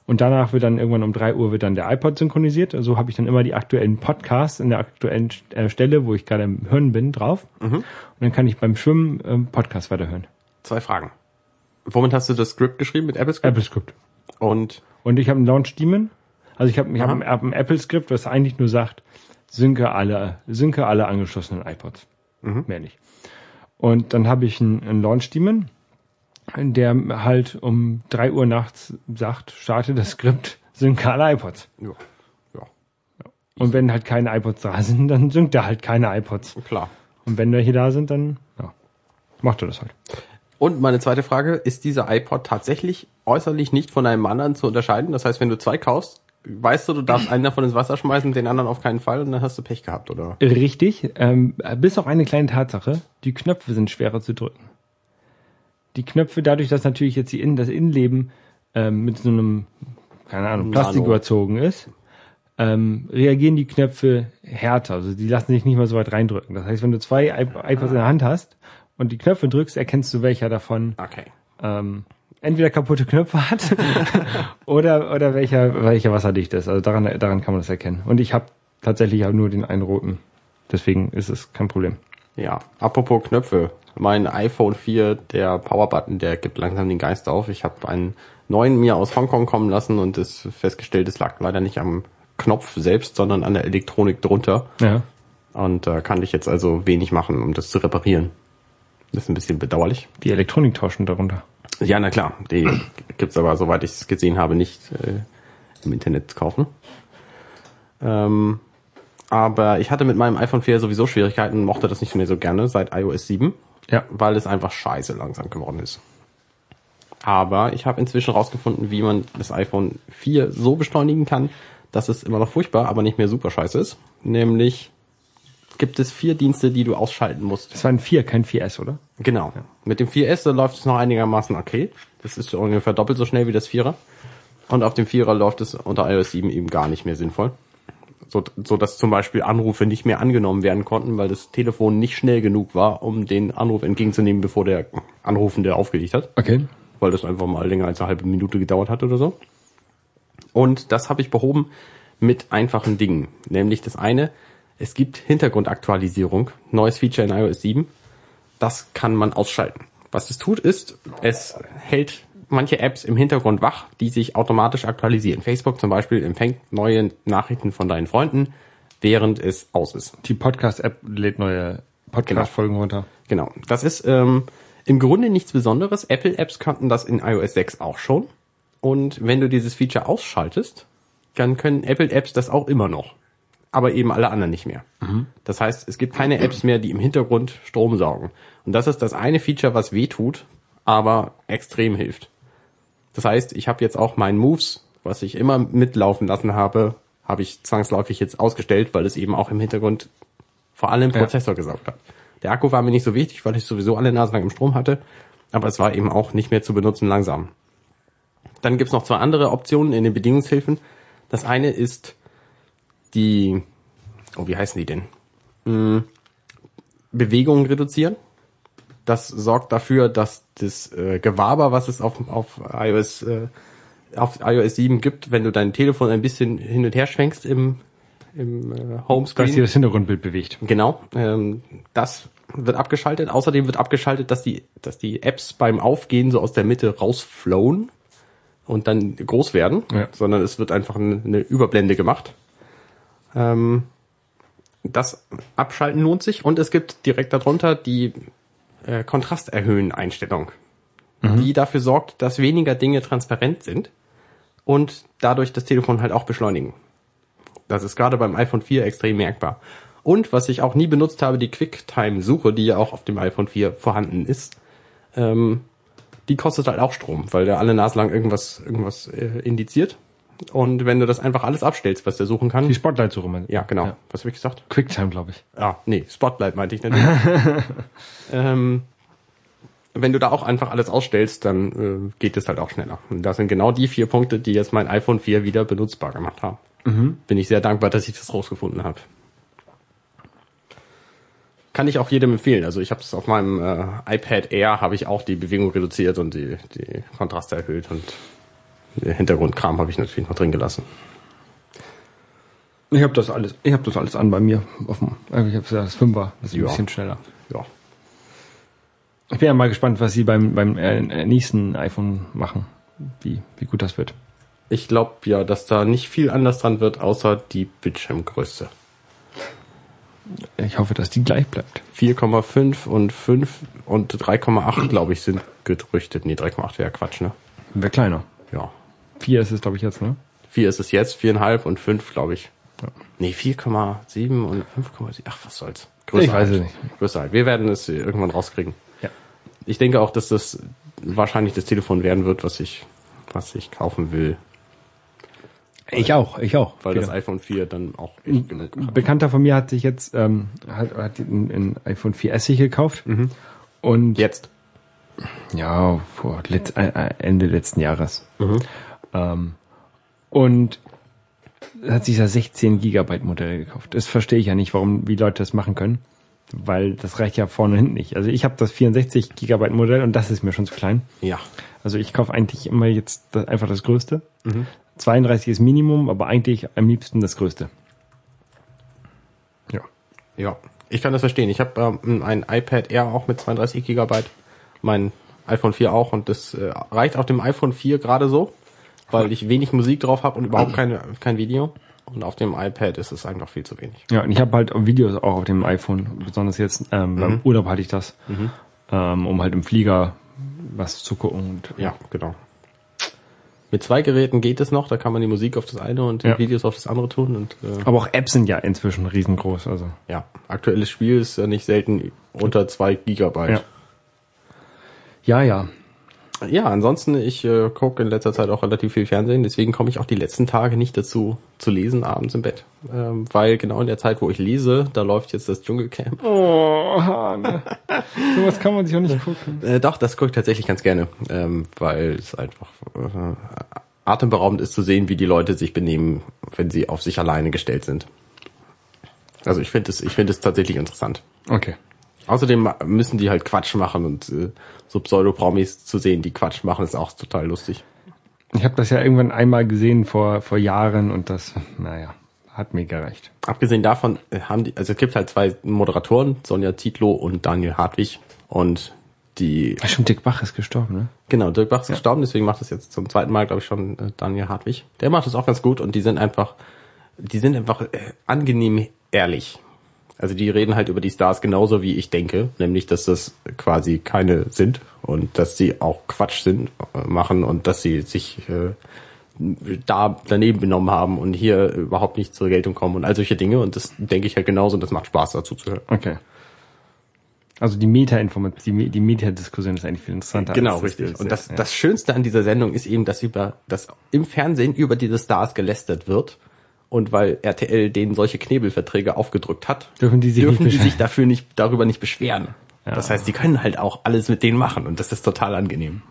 Und danach wird dann irgendwann um drei Uhr wird dann der iPod synchronisiert. Also habe ich dann immer die aktuellen Podcasts in der aktuellen äh, Stelle, wo ich gerade im Hören bin, drauf. Und dann kann ich beim Schwimmen ähm, Podcast weiterhören. Zwei Fragen. Womit hast du das Skript geschrieben? Mit Apple Script? Apple Script. Und Und ich habe einen Launch Daemon. Also ich habe ich hab ein, hab ein Apple Script, was eigentlich nur sagt, synke alle, synke alle angeschlossenen iPods. Mehr nicht. Und dann habe ich einen, einen Launch Daemon, der halt um drei Uhr nachts sagt, starte das Skript, synke alle iPods. ja, ja, Und wenn halt keine iPods da sind, dann synkt er halt keine iPods. klar. Und wenn welche da sind, dann ja, macht er das halt. Und meine zweite Frage, ist dieser iPod tatsächlich äußerlich nicht von einem anderen zu unterscheiden? Das heißt, wenn du zwei kaufst, weißt du, du darfst einen davon ins Wasser schmeißen, den anderen auf keinen Fall und dann hast du Pech gehabt, oder? Richtig, ähm, bis auf eine kleine Tatsache, die Knöpfe sind schwerer zu drücken. Die Knöpfe, dadurch, dass natürlich jetzt die Innen, das Innenleben ähm, mit so einem, keine Ahnung, Plastik Nano. überzogen ist, ähm, reagieren die Knöpfe härter. Also die lassen sich nicht mehr so weit reindrücken. Das heißt, wenn du zwei iP- iPods in der Hand hast und die Knöpfe drückst, erkennst du, welcher davon Okay. ähm, entweder kaputte Knöpfe hat oder oder welcher welcher wasserdicht ist. Also daran daran kann man das erkennen. Und ich habe tatsächlich auch nur den einen roten. Deswegen ist es kein Problem. Ja, apropos Knöpfe. Mein iPhone 4, der Powerbutton, der gibt langsam den Geist auf. Ich habe einen neuen mir aus Hongkong kommen lassen und es festgestellt, es lag leider nicht am Knopf selbst, sondern an der Elektronik drunter. Ja. Und da kann ich jetzt also wenig machen, um das zu reparieren. Das ist ein bisschen bedauerlich. Die Elektronik tauschen darunter. Ja, na klar. Die gibt's aber, soweit ich es gesehen habe, nicht äh, im Internet zu kaufen. Ähm, aber ich hatte mit meinem iPhone 4 sowieso Schwierigkeiten und mochte das nicht mehr so gerne seit iOS 7, Ja. weil es einfach scheiße langsam geworden ist. Aber ich habe inzwischen rausgefunden, wie man das iPhone 4 so beschleunigen kann, dass es immer noch furchtbar, aber nicht mehr super scheiße ist. Nämlich gibt es vier Dienste, die du ausschalten musst. Das war ein 4, kein 4S, oder? Genau. Mit dem 4S läuft es noch einigermaßen okay. Das ist ungefähr doppelt so schnell wie das 4er. Und auf dem 4er läuft es unter iOS 7 eben gar nicht mehr sinnvoll. So, so dass zum Beispiel Anrufe nicht mehr angenommen werden konnten, weil das Telefon nicht schnell genug war, um den Anruf entgegenzunehmen, bevor der Anrufende aufgelegt hat. Okay. Weil das einfach mal länger als eine halbe Minute gedauert hat oder so. Und das habe ich behoben mit einfachen Dingen. Nämlich das eine, es gibt Hintergrundaktualisierung, neues Feature in iOS 7. Das kann man ausschalten. Was es tut, ist, es hält manche Apps im Hintergrund wach, die sich automatisch aktualisieren. Facebook zum Beispiel empfängt neue Nachrichten von deinen Freunden, während es aus ist. Die Podcast-App lädt neue Podcast-Folgen runter. Genau. Das ist ähm, im Grunde nichts Besonderes. Apple-Apps kannten das in iOS 6 auch schon. Und wenn du dieses Feature ausschaltest, dann können Apple-Apps das auch immer noch. aber eben alle anderen nicht mehr. Das heißt, es gibt keine Apps mehr, die im Hintergrund Strom saugen. Und das ist das eine Feature, was weh tut, aber extrem hilft. Das heißt, ich habe jetzt auch meinen Moves, was ich immer mitlaufen lassen habe, habe ich zwangsläufig jetzt ausgestellt, weil es eben auch im Hintergrund vor allem Ja. Prozessor gesaugt hat. Der Akku war mir nicht so wichtig, weil ich sowieso alle Nasen lang im Strom hatte, aber es war eben auch nicht mehr zu benutzen langsam. Dann gibt's noch zwei andere Optionen in den Bedienungshilfen. Das eine ist die, oh, wie heißen die denn? Hm, Bewegungen reduzieren. Das sorgt dafür, dass das äh, Gewaber, was es auf, auf iOS äh, auf iOS 7 gibt, wenn du dein Telefon ein bisschen hin und her schwenkst im, im äh, Dass Homescreen. sich das Hintergrundbild bewegt. Genau, ähm, das wird abgeschaltet. Außerdem wird abgeschaltet, dass die, dass die Apps beim Aufgehen so aus der Mitte rausflowen und dann groß werden, Ja. sondern es wird einfach eine, eine Überblende gemacht. Ähm, das Abschalten lohnt sich und es gibt direkt darunter die äh, Kontrasterhöhen-Einstellung, die dafür sorgt, dass weniger Dinge transparent sind und dadurch das Telefon halt auch beschleunigen. Das ist gerade beim iPhone 4 extrem merkbar. Und was ich auch nie benutzt habe, die QuickTime-Suche, die ja auch auf dem iPhone 4 vorhanden ist, ähm, die kostet halt auch Strom, weil der alle Nase lang irgendwas, irgendwas äh, indiziert. Und wenn du das einfach alles abstellst, was der suchen kann. Die Spotlight-Suche. man- ja, genau. Ja. Was habe ich gesagt? Quicktime, glaube ich. Ah, nee, Spotlight meinte ich natürlich. ähm, wenn du da auch einfach alles ausstellst, dann äh, geht es halt auch schneller. Und das sind genau die vier Punkte, die jetzt mein iPhone 4 wieder benutzbar gemacht haben. Bin ich sehr dankbar, dass ich das rausgefunden habe. Kann ich auch jedem empfehlen. Also ich habe es auf meinem äh, iPad Air habe ich auch die Bewegung reduziert und die, die Kontraste erhöht und Hintergrundkram habe ich natürlich noch drin gelassen. Ich habe das alles, ich habe das alles an bei mir. Auf dem, also ich habe das Fünfer, das ist ein Ja. bisschen schneller. Ja. Ich bin ja mal gespannt, was sie beim beim äh, nächsten iPhone machen, wie wie gut das wird. Ich glaube ja, dass da nicht viel anders dran wird, außer die Bildschirmgröße. Ich hoffe, dass die gleich bleibt. 4,5 und 5 und 3,8, glaube ich, sind gerüchtet. Nee, 3,8 wäre Quatsch, ne? Wäre kleiner. Ja. Vier ist es, glaube ich, jetzt, ne? 4 ist es jetzt, 4,5 und 5, glaube ich. Ja. Nee, 4,7 und 5,7. Ach, was soll's. Ich weiß halt. es nicht. Größer halt. Wir werden es irgendwann rauskriegen. Ja. Ich denke auch, dass das wahrscheinlich das Telefon werden wird, was ich, was ich kaufen will. Ich auch, ich auch. Weil Wieder. das iPhone 4 dann auch echt genug hat. Bekannter von mir hat sich jetzt ähm, hat, hat ein, ein iPhone 4S sich gekauft und Jetzt. ja vor letzt, äh, äh, Ende letzten Jahres ähm, und hat sich das 16 Gigabyte Modell gekauft. Das verstehe ich ja nicht, warum wie Leute das machen können, weil das reicht ja vorne und hinten nicht. Also ich habe das 64 Gigabyte Modell und das ist mir schon zu klein. Ja. Also ich kaufe eigentlich immer jetzt das, einfach das Größte. 32 ist Minimum, aber eigentlich am liebsten das Größte. Ja. Ja, ich kann das verstehen. Ich habe ähm, ein iPad Air auch mit 32 Gigabyte, mein iPhone 4 auch und das äh, reicht auf dem iPhone 4 gerade so, weil ich wenig Musik drauf habe und überhaupt keine, kein Video. Und auf dem iPad ist es einfach viel zu wenig. Ja, und ich habe halt Videos auch auf dem iPhone, besonders jetzt ähm, beim Urlaub hatte ich das, ähm, um halt im Flieger was zu gucken. Und, Ja, genau. Mit zwei Geräten geht es noch, da kann man die Musik auf das eine und die Ja. Videos auf das andere tun. Und äh, Aber auch Apps sind ja inzwischen riesengroß. Also ja, aktuelles Spiel ist ja nicht selten unter zwei Gigabyte. ja, ja. Ja, ansonsten, ich äh, gucke in letzter Zeit auch relativ viel Fernsehen, deswegen komme ich auch die letzten Tage nicht dazu zu lesen abends im Bett. Ähm, weil genau in der Zeit, wo ich lese, da läuft jetzt das Dschungelcamp. Oh, Hane. Sowas kann man sich auch nicht gucken. Äh, doch, das gucke ich tatsächlich ganz gerne, ähm, weil es einfach äh, atemberaubend ist zu sehen, wie die Leute sich benehmen, wenn sie auf sich alleine gestellt sind. Also ich finde es, ich finde es tatsächlich interessant. Okay. Außerdem müssen die halt Quatsch machen und äh, so Pseudo-Promis zu sehen, die Quatsch machen, ist auch total lustig. Ich habe das ja irgendwann einmal gesehen vor, vor Jahren und das, naja, hat mir gereicht. Abgesehen davon äh, haben die, also es gibt halt zwei Moderatoren, Sonja Zietlow und Daniel Hartwig. Und die, Ach, stimmt, Dick Bach ist gestorben, ne? genau, Dirk Bach ist gestorben, deswegen macht das jetzt zum zweiten Mal, glaube ich, schon äh, Daniel Hartwig. Der macht das auch ganz gut und die sind einfach, die sind einfach äh, angenehm ehrlich. Also die reden halt über die Stars genauso wie ich denke, nämlich dass das quasi keine sind und dass sie auch Quatsch sind, äh, machen und dass sie sich äh, da daneben benommen haben und hier überhaupt nicht zur Geltung kommen und all solche Dinge. Und das denke ich halt genauso und das macht Spaß dazu zu hören. Okay. Also die Meta-Information, die, die Meta-Diskussion ist eigentlich viel interessanter. Genau, richtig. Und das, ja. das Schönste an dieser Sendung ist eben, dass über, dass im Fernsehen über diese Stars gelästert wird. Und weil RTL denen solche Knebelverträge aufgedrückt hat, Dürfen die sich dürfen nicht die sich dafür nicht, darüber nicht beschweren. Ja. Das heißt, die können halt auch alles mit denen machen und das ist total angenehm.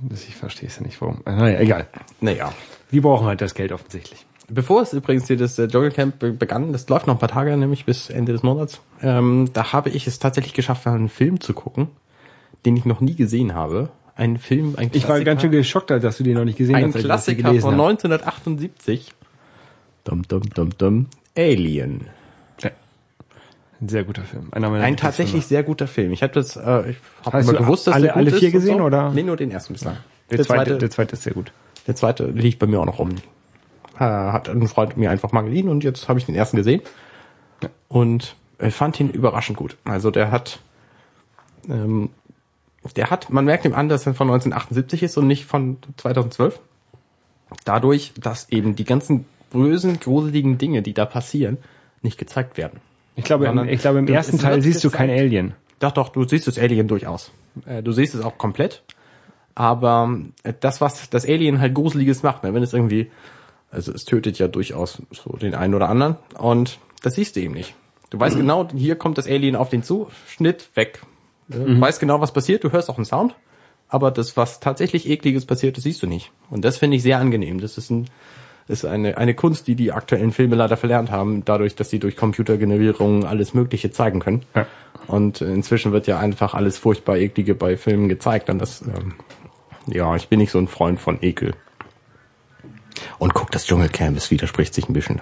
Das- Ich verstehe es ja nicht, warum. Naja, egal. Naja. Die brauchen halt das Geld offensichtlich. Bevor es übrigens hier das äh, Dschungelcamp be- begann, das läuft noch ein paar Tage, nämlich bis Ende des Monats, ähm, da habe ich es tatsächlich geschafft, einen Film zu gucken, den ich noch nie gesehen habe. Ein Film, ein Ich war ganz schön geschockt, dass du die noch nicht gesehen ein hast. hier Klassiker von habe. 1978. Dum, dum, dum, dum. Alien. Ja. Ein sehr guter Film. Einer meiner Ein tatsächlich sehr guter Film. Ich habe das, äh, ich habe immer gewusst, dass alle- der alle vier und gesehen, so. oder? Nee, nur den ersten bislang. Der, zweite, der zweite ist sehr gut. Der zweite liegt bei mir auch noch rum. Hat ein Freund mir einfach mal geliehen und jetzt habe ich den ersten gesehen. Und ich fand ihn überraschend gut. Also der hat, ähm, der hat, man merkt ihm an, dass er von 1978 ist und nicht von 2012. Dadurch, dass eben die ganzen bösen, gruseligen Dinge, die da passieren, nicht gezeigt werden. Ich glaube, im, ich glaube, im du- ersten Teil siehst du gezeigt. kein Alien. Doch, doch, du siehst das Alien durchaus. Äh, Du siehst es auch komplett. Aber äh, das, was das Alien halt Gruseliges macht, ne, wenn es irgendwie, also es tötet ja durchaus so den einen oder anderen und das siehst du eben nicht. Du weißt genau, hier kommt das Alien auf den zu, Schnitt, weg. Du weißt genau, was passiert, du hörst auch einen Sound, aber das, was tatsächlich ekliges passiert, das siehst du nicht. Und das finde ich sehr angenehm. Das ist ein, ist eine, eine Kunst, die die aktuellen Filme leider verlernt haben, dadurch, dass sie durch Computergenerierung alles Mögliche zeigen können. Ja. Und inzwischen wird ja einfach alles furchtbar eklige bei Filmen gezeigt und das, ähm, ja, ich bin nicht so ein Freund von Ekel. Und guck, das Dschungelcamp, es widerspricht sich ein bisschen.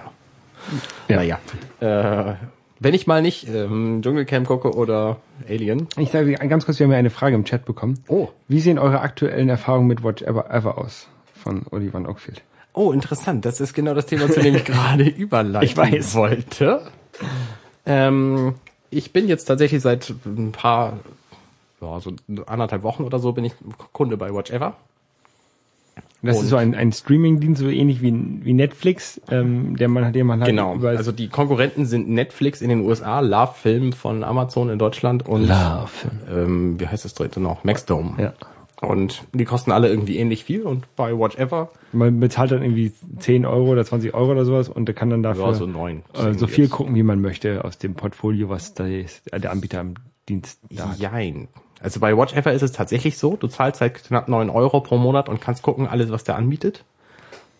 Ja. Naja. Äh, wenn ich mal nicht ähm, Dschungelcamp gucke oder Alien. Ich sage ganz kurz, wir haben ja eine Frage im Chat bekommen. Oh. Wie sehen eure aktuellen Erfahrungen mit Watch Ever Ever aus? Von Oliver Oakfield. Oh, interessant. Das ist genau das Thema, zu dem ich gerade überleiten Ich weiß. wollte. Ähm, ich bin jetzt tatsächlich seit ein paar, ja, so anderthalb Wochen oder so bin ich Kunde bei Watch Ever. Das Und- ist so ein, ein Streaming-Dienst, so ähnlich wie, wie Netflix, ähm, der man, den man halt Genau. Also die Konkurrenten sind Netflix in den USA, Love Film von Amazon in Deutschland und Love. ähm, wie heißt das dritte noch? Maxdome. Ja. Und die kosten alle irgendwie ähnlich viel und bei Watch Ever Man bezahlt dann irgendwie 10 Euro oder 20 Euro oder sowas und der kann dann dafür ja, so neun. äh, so viel gucken, wie man möchte aus dem Portfolio, was der, der Anbieter im Dienst da hat. Jein. Also bei Watch Ever ist es tatsächlich so, du zahlst halt knapp 9 Euro pro Monat und kannst gucken, alles, was der anbietet.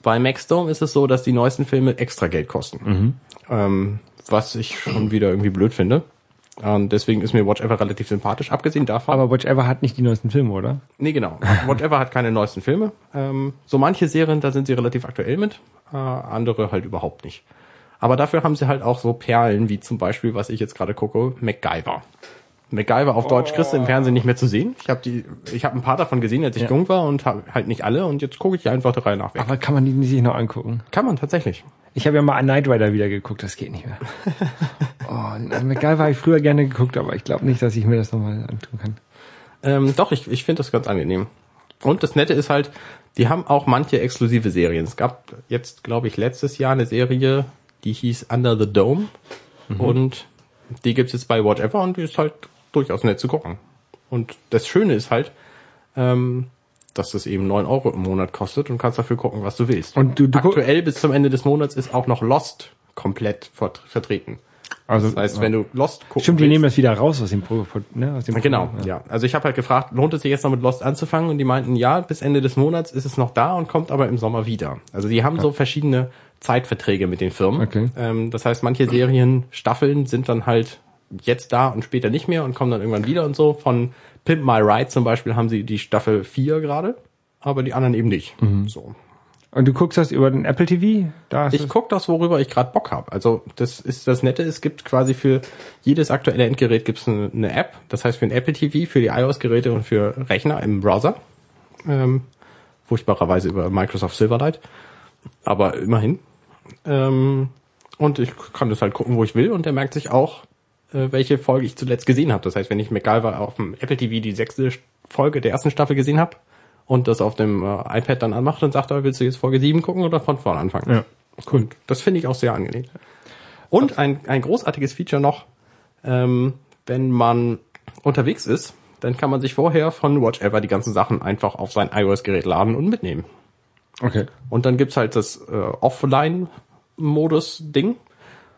Bei Maxdome ist es so, dass die neuesten Filme extra Geld kosten. Ähm, was ich schon wieder irgendwie blöd finde. Und deswegen ist mir Watch Ever relativ sympathisch. Abgesehen davon. Aber Watch Ever hat nicht die neuesten Filme, oder? Nee, genau. Whatever hat keine neuesten Filme. Ähm, so manche Serien, da sind sie relativ aktuell mit, äh, andere halt überhaupt nicht. Aber dafür haben sie halt auch so Perlen, wie zum Beispiel, was ich jetzt gerade gucke, MacGyver. MacGyver auf Deutsch kriegst du im Fernsehen nicht mehr zu sehen. Ich habe die, ich habe ein paar davon gesehen, als ich Ja. jung war und hab halt nicht alle und jetzt gucke ich einfach der Reihe nach weg. Aber kann man die nicht sich noch angucken? Kann man tatsächlich. Ich habe ja mal Knight Rider wieder geguckt, das geht nicht mehr. oh, MacGyver habe ich früher gerne geguckt, aber ich glaube nicht, dass ich mir das nochmal antun kann. Ähm, doch, ich, ich finde das ganz angenehm. Und das Nette ist halt, die haben auch manche exklusive Serien. Es gab jetzt, glaube ich, letztes Jahr eine Serie, die hieß Under the Dome. Und die gibt's jetzt bei Whatever und die ist halt durchaus nett zu gucken. Und das Schöne ist halt, ähm, dass das eben 9 Euro im Monat kostet und kannst dafür gucken, was du willst. Und du- du Aktuell bis zum Ende des Monats ist auch noch Lost komplett vert vertreten. Also, Das heißt, wenn du Lost gucken Stimmt, die nehmen das wieder raus aus dem Pro, ne, aus dem Genau, Programm, ja. Also ich habe halt gefragt, lohnt es sich jetzt noch mit Lost anzufangen? Und die meinten, ja, bis Ende des Monats ist es noch da und kommt aber im Sommer wieder. Also die haben so verschiedene Zeitverträge mit den Firmen. Okay. Ähm, das heißt, manche Serien, Staffeln sind dann halt jetzt da und später nicht mehr und kommen dann irgendwann wieder und so. Von Pimp My Ride zum Beispiel haben sie die Staffel 4 gerade, aber die anderen eben nicht. So. Und du guckst das über den Apple TV? Da Ich es- guck das, worüber ich gerade Bock habe. Also das ist das Nette, es gibt quasi für jedes aktuelle Endgerät gibt's eine, eine App. Das heißt für ein Apple TV, für die iOS-Geräte und für Rechner im Browser. Ähm, furchtbarerweise über Microsoft Silverlight. Aber immerhin. Ähm, und ich kann das halt gucken, wo ich will. Und der merkt sich auch, äh, welche Folge ich zuletzt gesehen habe. Das heißt, wenn ich MacGyver auf dem Apple TV die sechste Folge der ersten Staffel gesehen habe und das auf dem äh, iPad dann anmacht und sagt, willst du jetzt Folge 7 gucken oder von vorne anfangen? Ja, cool. Das finde ich auch sehr angenehm. Und ein, ein großartiges Feature noch, ähm, wenn man unterwegs ist, dann kann man sich vorher von Watchever die ganzen Sachen einfach auf sein iOS-Gerät laden und mitnehmen. Okay. Und dann gibt's halt das äh, Offline-Modus-Ding.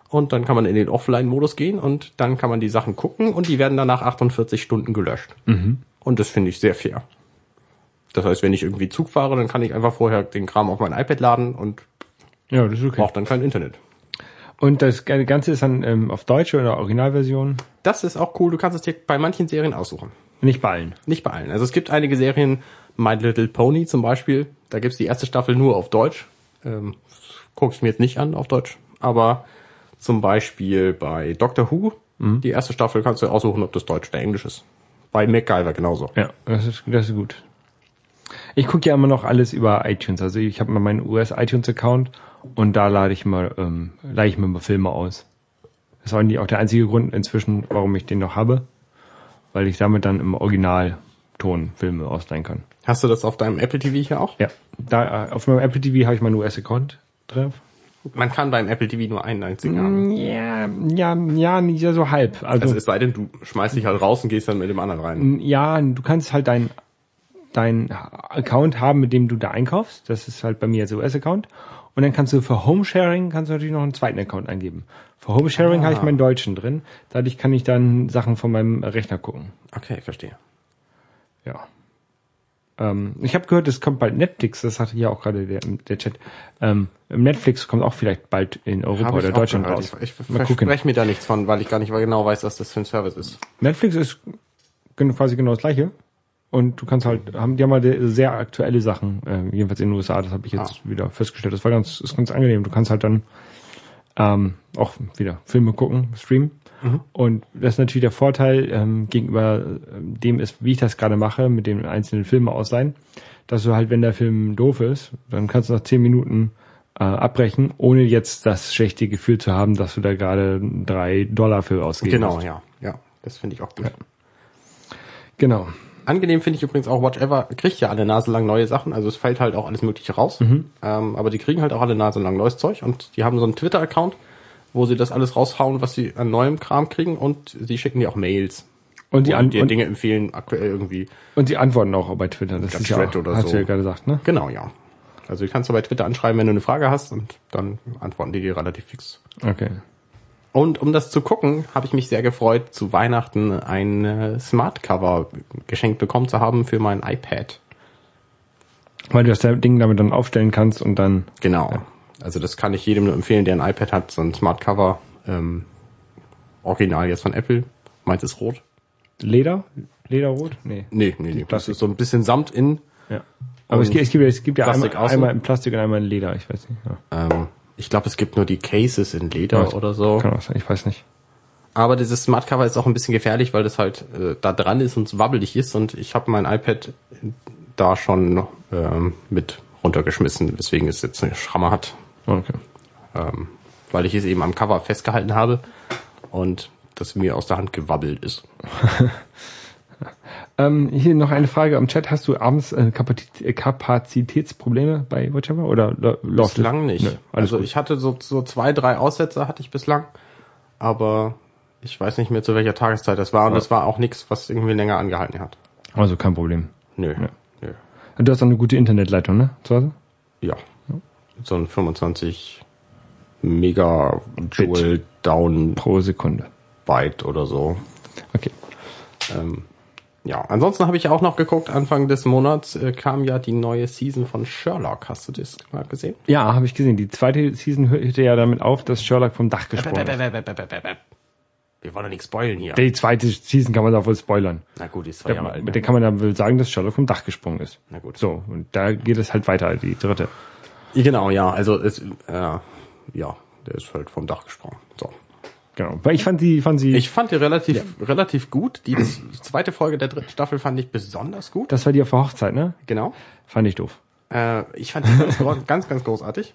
Und dann kann man in den Offline-Modus gehen und dann kann man die Sachen gucken und die werden dann nach 48 Stunden gelöscht. Mhm. Und das finde ich sehr fair. Das heißt, wenn ich irgendwie Zug fahre, dann kann ich einfach vorher den Kram auf mein iPad laden und Ja, das ist okay. brauche dann kein Internet. Und das Ganze ist dann ähm, auf Deutsche oder Originalversion? Das ist auch cool. Du kannst es dir bei manchen Serien aussuchen. Nicht bei allen. Nicht bei allen. Also es gibt einige Serien, My Little Pony zum Beispiel, da gibt's die erste Staffel nur auf Deutsch. Ähm, Guck ich mir jetzt nicht an auf Deutsch. Aber zum Beispiel bei Doctor Who, die erste Staffel kannst du aussuchen, ob das Deutsch oder Englisch ist. Bei MacGyver genauso. Ja, das ist, das ist gut. Ich gucke ja immer noch alles über iTunes. Also ich habe mal meinen US-iTunes-Account und da lade ich mal, ähm, lade ich mir mal Filme aus. Das war eigentlich auch der einzige Grund inzwischen, warum ich den noch habe, weil ich damit dann im Originalton Filme ausleihen kann. Hast du das auf deinem Apple TV hier auch? Ja, da äh, auf meinem Apple TV habe ich meinen US-Account drauf. Man kann beim Apple TV nur einen einzigen haben. Ja, ja, ja, nicht so halb. Also, Also es sei denn, du schmeißt dich halt raus und gehst dann mit dem anderen rein. ja, du kannst halt dein dein Account haben, mit dem du da einkaufst. Das ist halt bei mir als US-Account. Und dann kannst du für Home-Sharing kannst du natürlich noch einen zweiten Account eingeben. Für Home-Sharing habe ich meinen Deutschen drin. Dadurch kann ich dann Sachen von meinem Rechner gucken. Okay, verstehe. Ja. Ähm, ich habe gehört, es kommt bald Netflix. Das hatte hier auch gerade der, der Chat. Ähm, Netflix kommt auch vielleicht bald in Europa oder ich Deutschland gehört. raus. Ich, ich verspreche mir da nichts von, weil ich gar nicht genau weiß, was das für ein Service ist. Netflix ist quasi genau das gleiche. Und du kannst halt, haben die haben halt sehr aktuelle Sachen, äh, jedenfalls in den USA, das habe ich jetzt wieder festgestellt. Das war ganz, ist ganz angenehm. Du kannst halt dann ähm, auch wieder Filme gucken, streamen. Und das ist natürlich der Vorteil ähm, gegenüber ähm, dem ist, wie ich das gerade mache, mit den einzelnen Filmen ausleihen, dass du halt, wenn der Film doof ist, dann kannst du nach zehn Minuten äh, abbrechen, ohne jetzt das schlechte Gefühl zu haben, dass du da gerade drei Dollar für ausgegeben Genau, hast. ja. Ja, das finde ich auch gut. Genau. Angenehm finde ich übrigens auch, Watchever kriegt ja alle Nase lang neue Sachen, also es fällt halt auch alles Mögliche raus. Ähm, aber die kriegen halt auch alle Nase lang neues Zeug und die haben so einen Twitter-Account, wo sie das alles raushauen, was sie an neuem Kram kriegen und sie schicken dir auch Mails. Und die, an, dir Dinge empfehlen, aktuell irgendwie. und die antworten auch bei Twitter. Das ist ja auch, oder hast so. du ja gerade gesagt, ne? Genau, ja. Also du kannst du bei Twitter anschreiben, wenn du eine Frage hast und dann antworten die dir relativ fix. Okay. Und um das zu gucken, habe ich mich sehr gefreut, zu Weihnachten ein äh, Smart Cover geschenkt bekommen zu haben für mein iPad. Weil du das Ding damit dann aufstellen kannst und dann, Genau. Also das kann ich jedem nur empfehlen, der ein iPad hat, so ein Smart Cover. Ähm, Original jetzt von Apple. Meins ist rot. Leder? Lederrot? Nee. Nee, nee, nee. Das ist so ein bisschen Samt in. Ja. Aber es gibt, es gibt, es gibt ja Plastik einmal, außen? einmal in Plastik und einmal in Leder, ich weiß nicht. Ja. Ähm, ich glaube, es gibt nur die Cases in Leder Ja, oder so. Kann sein, ich weiß nicht. Aber dieses Smart Cover ist auch ein bisschen gefährlich, weil das halt äh, da dran ist und wabbelig ist und ich habe mein iPad da schon ähm, mit runtergeschmissen, weswegen es jetzt eine Schramme hat, Okay. ähm, weil ich es eben am Cover festgehalten habe und das mir aus der Hand gewabbelt ist. Ähm, hier noch eine Frage am Chat. Hast du abends äh, äh, Kapazitätsprobleme bei Whatever oder läuft Bislang nicht. Alles also gut. ich hatte so, so zwei, drei Aussätze hatte ich bislang, aber ich weiß nicht mehr zu welcher Tageszeit das war und das war auch nichts, was irgendwie länger angehalten hat. Also kein Problem. Nö. Nö. Du hast auch eine gute Internetleitung, ne? Zu Hause? Ja. So ein 25 Megajoule Down Pro Sekunde. Byte oder so. Okay. Ähm, ja, ansonsten habe ich auch noch geguckt, Anfang des Monats äh, kam ja die neue Season von Sherlock. Hast du das mal gesehen? Ja, habe ich gesehen. Die zweite Season hörte ja damit auf, dass Sherlock vom Dach gesprungen ist. Wir wollen doch nichts spoilen hier. Die zweite Season kann man da wohl spoilern. Na gut, die ist zwei Jahre alt. Mit der kann man dann wohl sagen, dass Sherlock vom Dach gesprungen ist. Na gut. So, und da geht es halt weiter, die dritte. Ja, Genau, ja, also es, äh, ja, der ist halt vom Dach gesprungen. So. Genau. Weil ich fand sie, fand sie, Ich fand die relativ, relativ gut. Die zweite Folge der dritten Staffel fand ich besonders gut. das war die auf der Hochzeit, ne? Genau. Fand ich doof. Äh, ich fand die ganz, ganz, ganz großartig.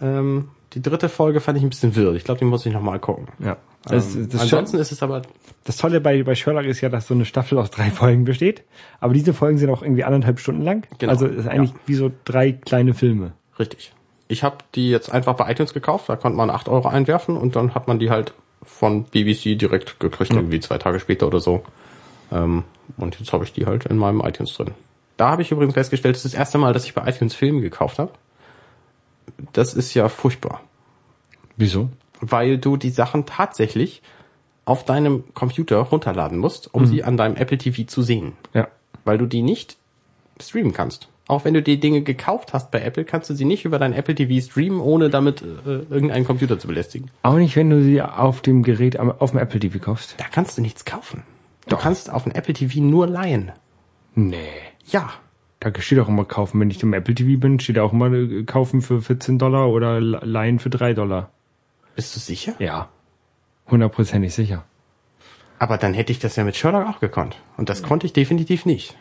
Ähm, Die dritte Folge fand ich ein bisschen wirr. Ich glaube, die muss ich noch mal gucken. Ja. Das, ähm, das, ansonsten ist es aber das Tolle bei, bei Sherlock ist ja, dass so eine Staffel aus drei Folgen besteht. Aber diese Folgen sind auch irgendwie anderthalb Stunden lang. Genau. Also ist eigentlich Ja. wie so drei kleine Filme. richtig. Ich habe die jetzt einfach bei iTunes gekauft. Da konnte man 8 Euro einwerfen und dann hat man die halt von BBC direkt gekriegt, irgendwie zwei Tage später oder so. Ähm, und jetzt habe ich die halt in meinem iTunes drin. Da habe ich übrigens festgestellt, das ist das erste Mal, dass ich bei iTunes Filme gekauft habe. Das ist ja furchtbar. Wieso? weil du die Sachen tatsächlich auf deinem Computer runterladen musst, um sie an deinem Apple TV zu sehen. Ja. Weil du die nicht streamen kannst. Auch wenn du die Dinge gekauft hast bei Apple, kannst du sie nicht über dein Apple TV streamen, ohne damit äh, irgendeinen Computer zu belästigen. Auch nicht, wenn du sie auf dem Gerät auf dem Apple TV kaufst. Da kannst du nichts kaufen. Du Doch. kannst auf dem Apple TV nur leihen. Nee. Ja. Da steht auch immer kaufen. Wenn ich im Apple TV bin, steht auch immer äh, kaufen für 14 Dollar oder leihen für 3 Dollar. Bist du sicher? Ja. Hundertprozentig sicher. Aber dann hätte ich das ja mit Sherlock auch gekonnt. Und das konnte ich definitiv nicht.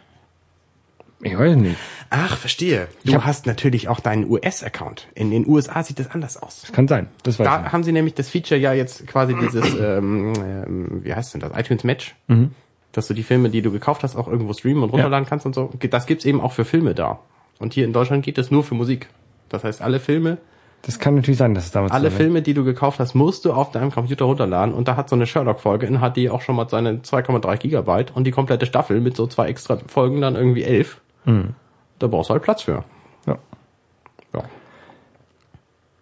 Ich weiß nicht. Ach, verstehe. Du hab- hast natürlich auch deinen US-Account. In den USA sieht das anders aus. Das kann sein. Das weiß Da ich. haben sie nämlich das Feature ja jetzt quasi dieses, ähm, ähm, wie heißt denn das, iTunes Match, Mhm. dass du die Filme, die du gekauft hast, auch irgendwo streamen und runterladen kannst und so. Das gibt's eben auch für Filme da. Und hier in Deutschland geht das nur für Musik. Das heißt, alle Filme, Das kann natürlich sein, dass es damals alle so war. Filme, die du gekauft hast, musst du auf deinem Computer runterladen. Und da hat so eine Sherlock-Folge in HD auch schon mal seine 2,3 Gigabyte und die komplette Staffel mit so zwei extra Folgen dann irgendwie elf. Mhm. Da brauchst du halt Platz für. Ja. Ja.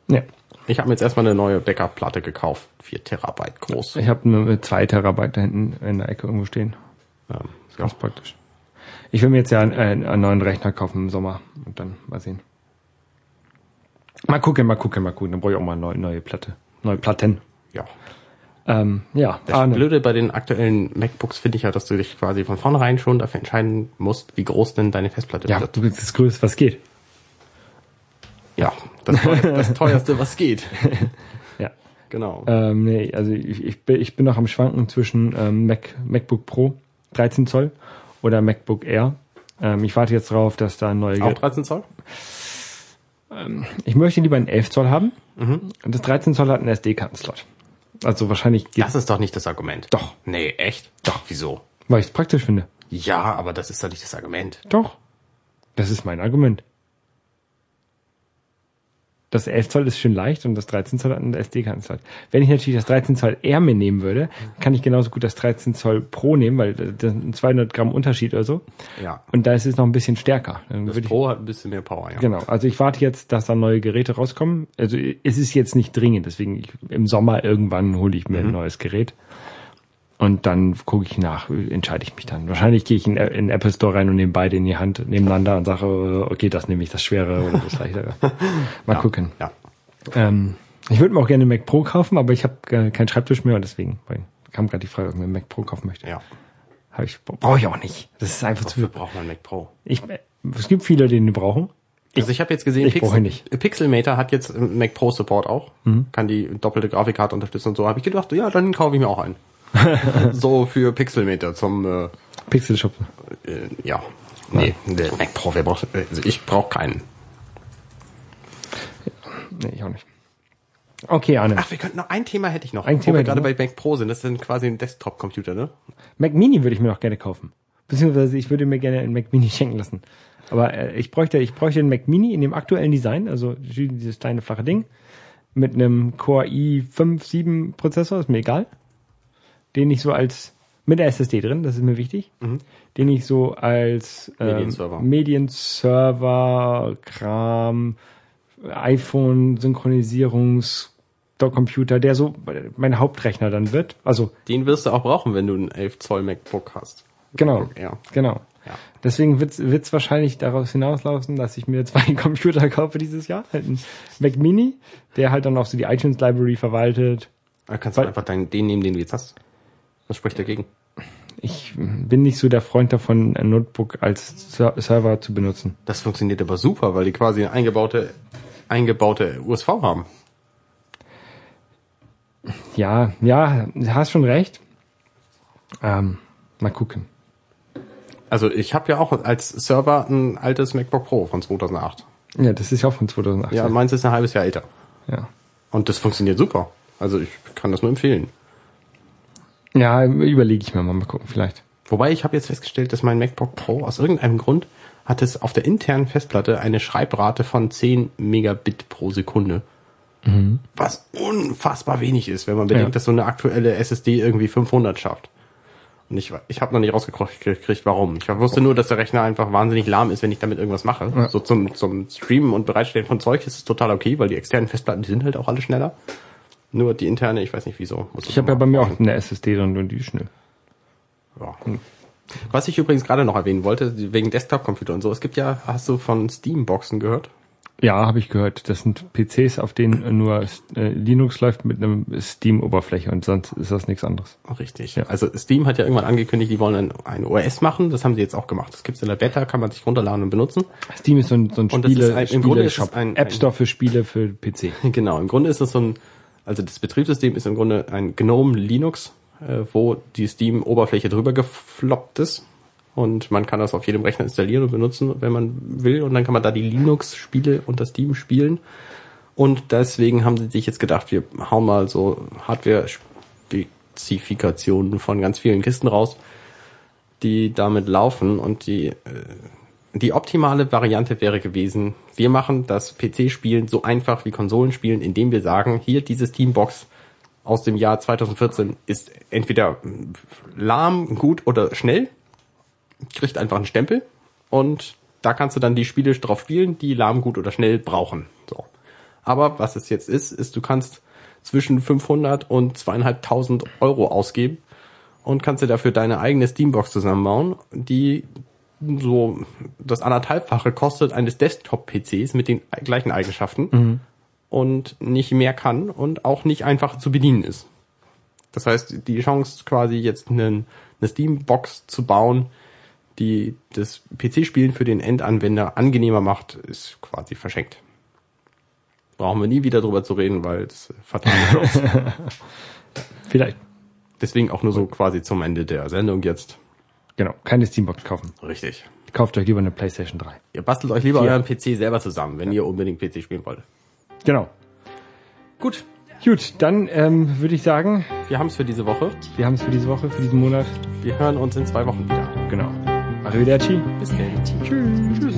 ja. Ich habe mir jetzt erstmal eine neue Backup-Platte gekauft. 4 Terabyte groß. Ich habe nur 2 Terabyte da hinten in der Ecke irgendwo stehen. Ja, ja. Ganz praktisch. Ich will mir jetzt ja einen, einen, einen neuen Rechner kaufen im Sommer und dann mal sehen. Mal gucken, mal gucken, mal gucken. Dann brauche ich auch mal eine neue, neue Platte. Neue Platten. ja. Ähm, ja, Das Arne. Blöde bei den aktuellen MacBooks finde ich ja, dass du dich quasi von vornherein schon dafür entscheiden musst, wie groß denn deine Festplatte Ja, wird. du bist das Größte, was geht. Ja, das, teuer, das teuerste, was geht. Ja. Genau. Ähm, nee, also ich, ich, bin, ich bin noch am Schwanken zwischen ähm, Mac, MacBook Pro 13 Zoll oder MacBook Air. Ähm, ich warte jetzt drauf, dass da ein neuer... Auch 13 Zoll? Ich möchte lieber einen 11 Zoll haben. Mhm. Und das 13 Zoll hat einen SD-Kartenslot. Also wahrscheinlich geht Das ist doch nicht das Argument. Doch. Nee, echt? Doch. Wieso? weil ich es praktisch finde. Ja, aber das ist doch nicht das Argument. Doch. Das ist mein Argument. Das 11 Zoll ist schön leicht und das 13 Zoll hat einen SD-Kartenslot. Wenn ich natürlich das 13 Zoll R mir nehmen würde, kann ich genauso gut das 13 Zoll Pro nehmen, weil das ist ein 200 Gramm Unterschied oder so. Ja. Und da ist es noch ein bisschen stärker. Dann Das würde ich, Pro hat ein bisschen mehr Power, ja. genau. Also ich warte jetzt, dass da neue Geräte rauskommen. Also es ist jetzt nicht dringend, deswegen ich, im Sommer irgendwann hole ich mir ein neues Gerät. Und dann gucke ich nach, entscheide ich mich dann. Wahrscheinlich gehe ich in, in den Apple Store rein und nehme beide in die Hand nebeneinander und sage, okay, das nehme ich, das Schwere oder das Leichtere. Mal gucken. Ja. Ähm, ich würde mir auch gerne einen Mac Pro kaufen, aber ich habe keinen Schreibtisch mehr und deswegen kam gerade die Frage, ob ich mir einen Mac Pro kaufen möchte. Ja. Hab ich, brauche ich auch nicht. Das ist einfach zu Wofür viel. braucht man Mac Pro? Ich, es gibt viele, die den brauchen. Also ich habe jetzt gesehen, ich ihn nicht. Pixelmator hat jetzt Mac Pro Support auch. Kann die doppelte Grafikkarte unterstützen und so. Habe ich gedacht, ja, dann kaufe ich mir auch einen. so für Pixelmator zum äh, Pixel Shop. äh, ja. Nee, der Mac Pro, wer braucht also ich brauche keinen. Nee, ich auch nicht. Okay, Arne. Ach, wir könnten noch ein Thema hätte ich noch, Ein Thema wir gerade bei Mac Pro sind. Das ist dann quasi ein Desktop Computer, ne? Mac Mini würde ich mir noch gerne kaufen. Beziehungsweise ich würde mir gerne einen Mac Mini schenken lassen. Aber äh, ich bräuchte, ich bräuchte einen Mac Mini in dem aktuellen Design, also dieses kleine flache Ding, mit einem Core i5 7 Prozessor, ist mir egal. Den ich so als, mit der SSD drin, das ist mir wichtig. Den ich so als ähm, Medienserver. Medienserver, Kram, iPhone, Synchronisierungs, Computer, der so mein Hauptrechner dann wird. Also Den wirst du auch brauchen, wenn du einen 11 Zoll MacBook hast. Genau. Air. Genau. Ja. Deswegen wird es wahrscheinlich daraus hinauslaufen, dass ich mir zwei Computer kaufe dieses Jahr. Halt einen Mac Mini, der halt dann auch so die iTunes Library verwaltet. Da kannst du Weil- einfach deinen, den nehmen, den du jetzt hast. Was spricht dagegen? Ich bin nicht so der Freund davon, ein Notebook als Ser Server zu benutzen. Das funktioniert aber super, weil die quasi eine eingebaute, eingebaute USV haben. Ja, ja, du hast schon recht. Ähm, mal gucken. Also ich habe ja auch als Server ein altes MacBook Pro von 2008. Ja, das ist ja auch von 2008. Ja, meins ist ein halbes Jahr älter. ja. Und das funktioniert super. Also ich kann das nur empfehlen. Ja, überlege ich mir mal, mal gucken, vielleicht. Wobei ich habe jetzt festgestellt, dass mein MacBook Pro aus irgendeinem Grund hat es auf der internen Festplatte eine Schreibrate von 10 Megabit pro Sekunde. Was unfassbar wenig ist, wenn man bedenkt, Ja. dass so eine aktuelle SSD irgendwie 500 schafft. Und ich, ich habe noch nicht rausgekriegt, warum. Ich wusste nur, dass der Rechner einfach wahnsinnig lahm ist, wenn ich damit irgendwas mache. Ja. So zum, zum Streamen und Bereitstellen von Zeug ist es total okay, weil die externen Festplatten, die sind halt auch alle schneller. Nur die interne, ich weiß nicht wieso. Ich habe ja bei mir auch eine SSD drin und die ist schnell. Ja. Was ich übrigens gerade noch erwähnen wollte, wegen Desktop-Computer und so, es gibt ja, hast du von Steam-Boxen gehört? Ja, habe ich gehört. Das sind PCs, auf denen nur äh, Linux läuft mit einem Steam-Oberfläche und sonst ist das nichts anderes. Richtig. Ja. Also Steam hat ja irgendwann angekündigt, die wollen ein, OS machen, das haben sie jetzt auch gemacht. Das gibt's in der Beta, kann man sich runterladen und benutzen. Steam ist so ein, so ein Und das Spiele, ist ein- im Grunde ist es Spiele-Shop. ein- App Store für Spiele für PC. Genau, im Grunde ist das so ein, also das Betriebssystem ist im Grunde ein GNOME Linux, äh, wo die Steam-Oberfläche drüber gefloppt ist. Und man kann das auf jedem Rechner installieren und benutzen, wenn man will. Und dann kann man da die Linux-Spiele unter Steam spielen. Und deswegen haben sie sich jetzt gedacht, wir hauen mal so Hardware-Spezifikationen von ganz vielen Kisten raus, die damit laufen. Und die, äh, die optimale Variante wäre gewesen, wir machen das PC-Spielen so einfach wie Konsolenspielen, indem wir sagen, hier diese Steambox aus dem Jahr 2014 ist entweder lahm, gut oder schnell, kriegt einfach einen Stempel und da kannst du dann die Spiele drauf spielen, die lahm, gut oder schnell brauchen. So. Aber was es jetzt ist, ist, du kannst zwischen 500 und zweieinhalbtausend Euro ausgeben und kannst dir dafür deine eigene Steambox zusammenbauen, die so das anderthalbfache kostet eines Desktop-PCs mit den gleichen Eigenschaften und nicht mehr kann und auch nicht einfach zu bedienen ist. Das heißt, die Chance quasi jetzt einen, eine Steambox zu bauen, die das PC-Spielen für den Endanwender angenehmer macht, ist quasi verschenkt. Brauchen wir nie wieder drüber zu reden, weil es fatale Chance. Vielleicht. Deswegen auch nur so quasi zum Ende der Sendung jetzt. Genau. Keine Steambox kaufen. Richtig. Kauft euch lieber eine PlayStation 3. Ihr bastelt euch lieber Vier. euren PC selber zusammen, wenn ihr unbedingt PC spielen wollt. Genau. Gut, Gut, dann ähm, würde ich sagen, wir haben es für diese Woche. wir haben es für diese Woche, für diesen Monat. Wir hören uns in zwei Wochen wieder. Genau. Arrivederci. Bis dann. Tschüss. Dirty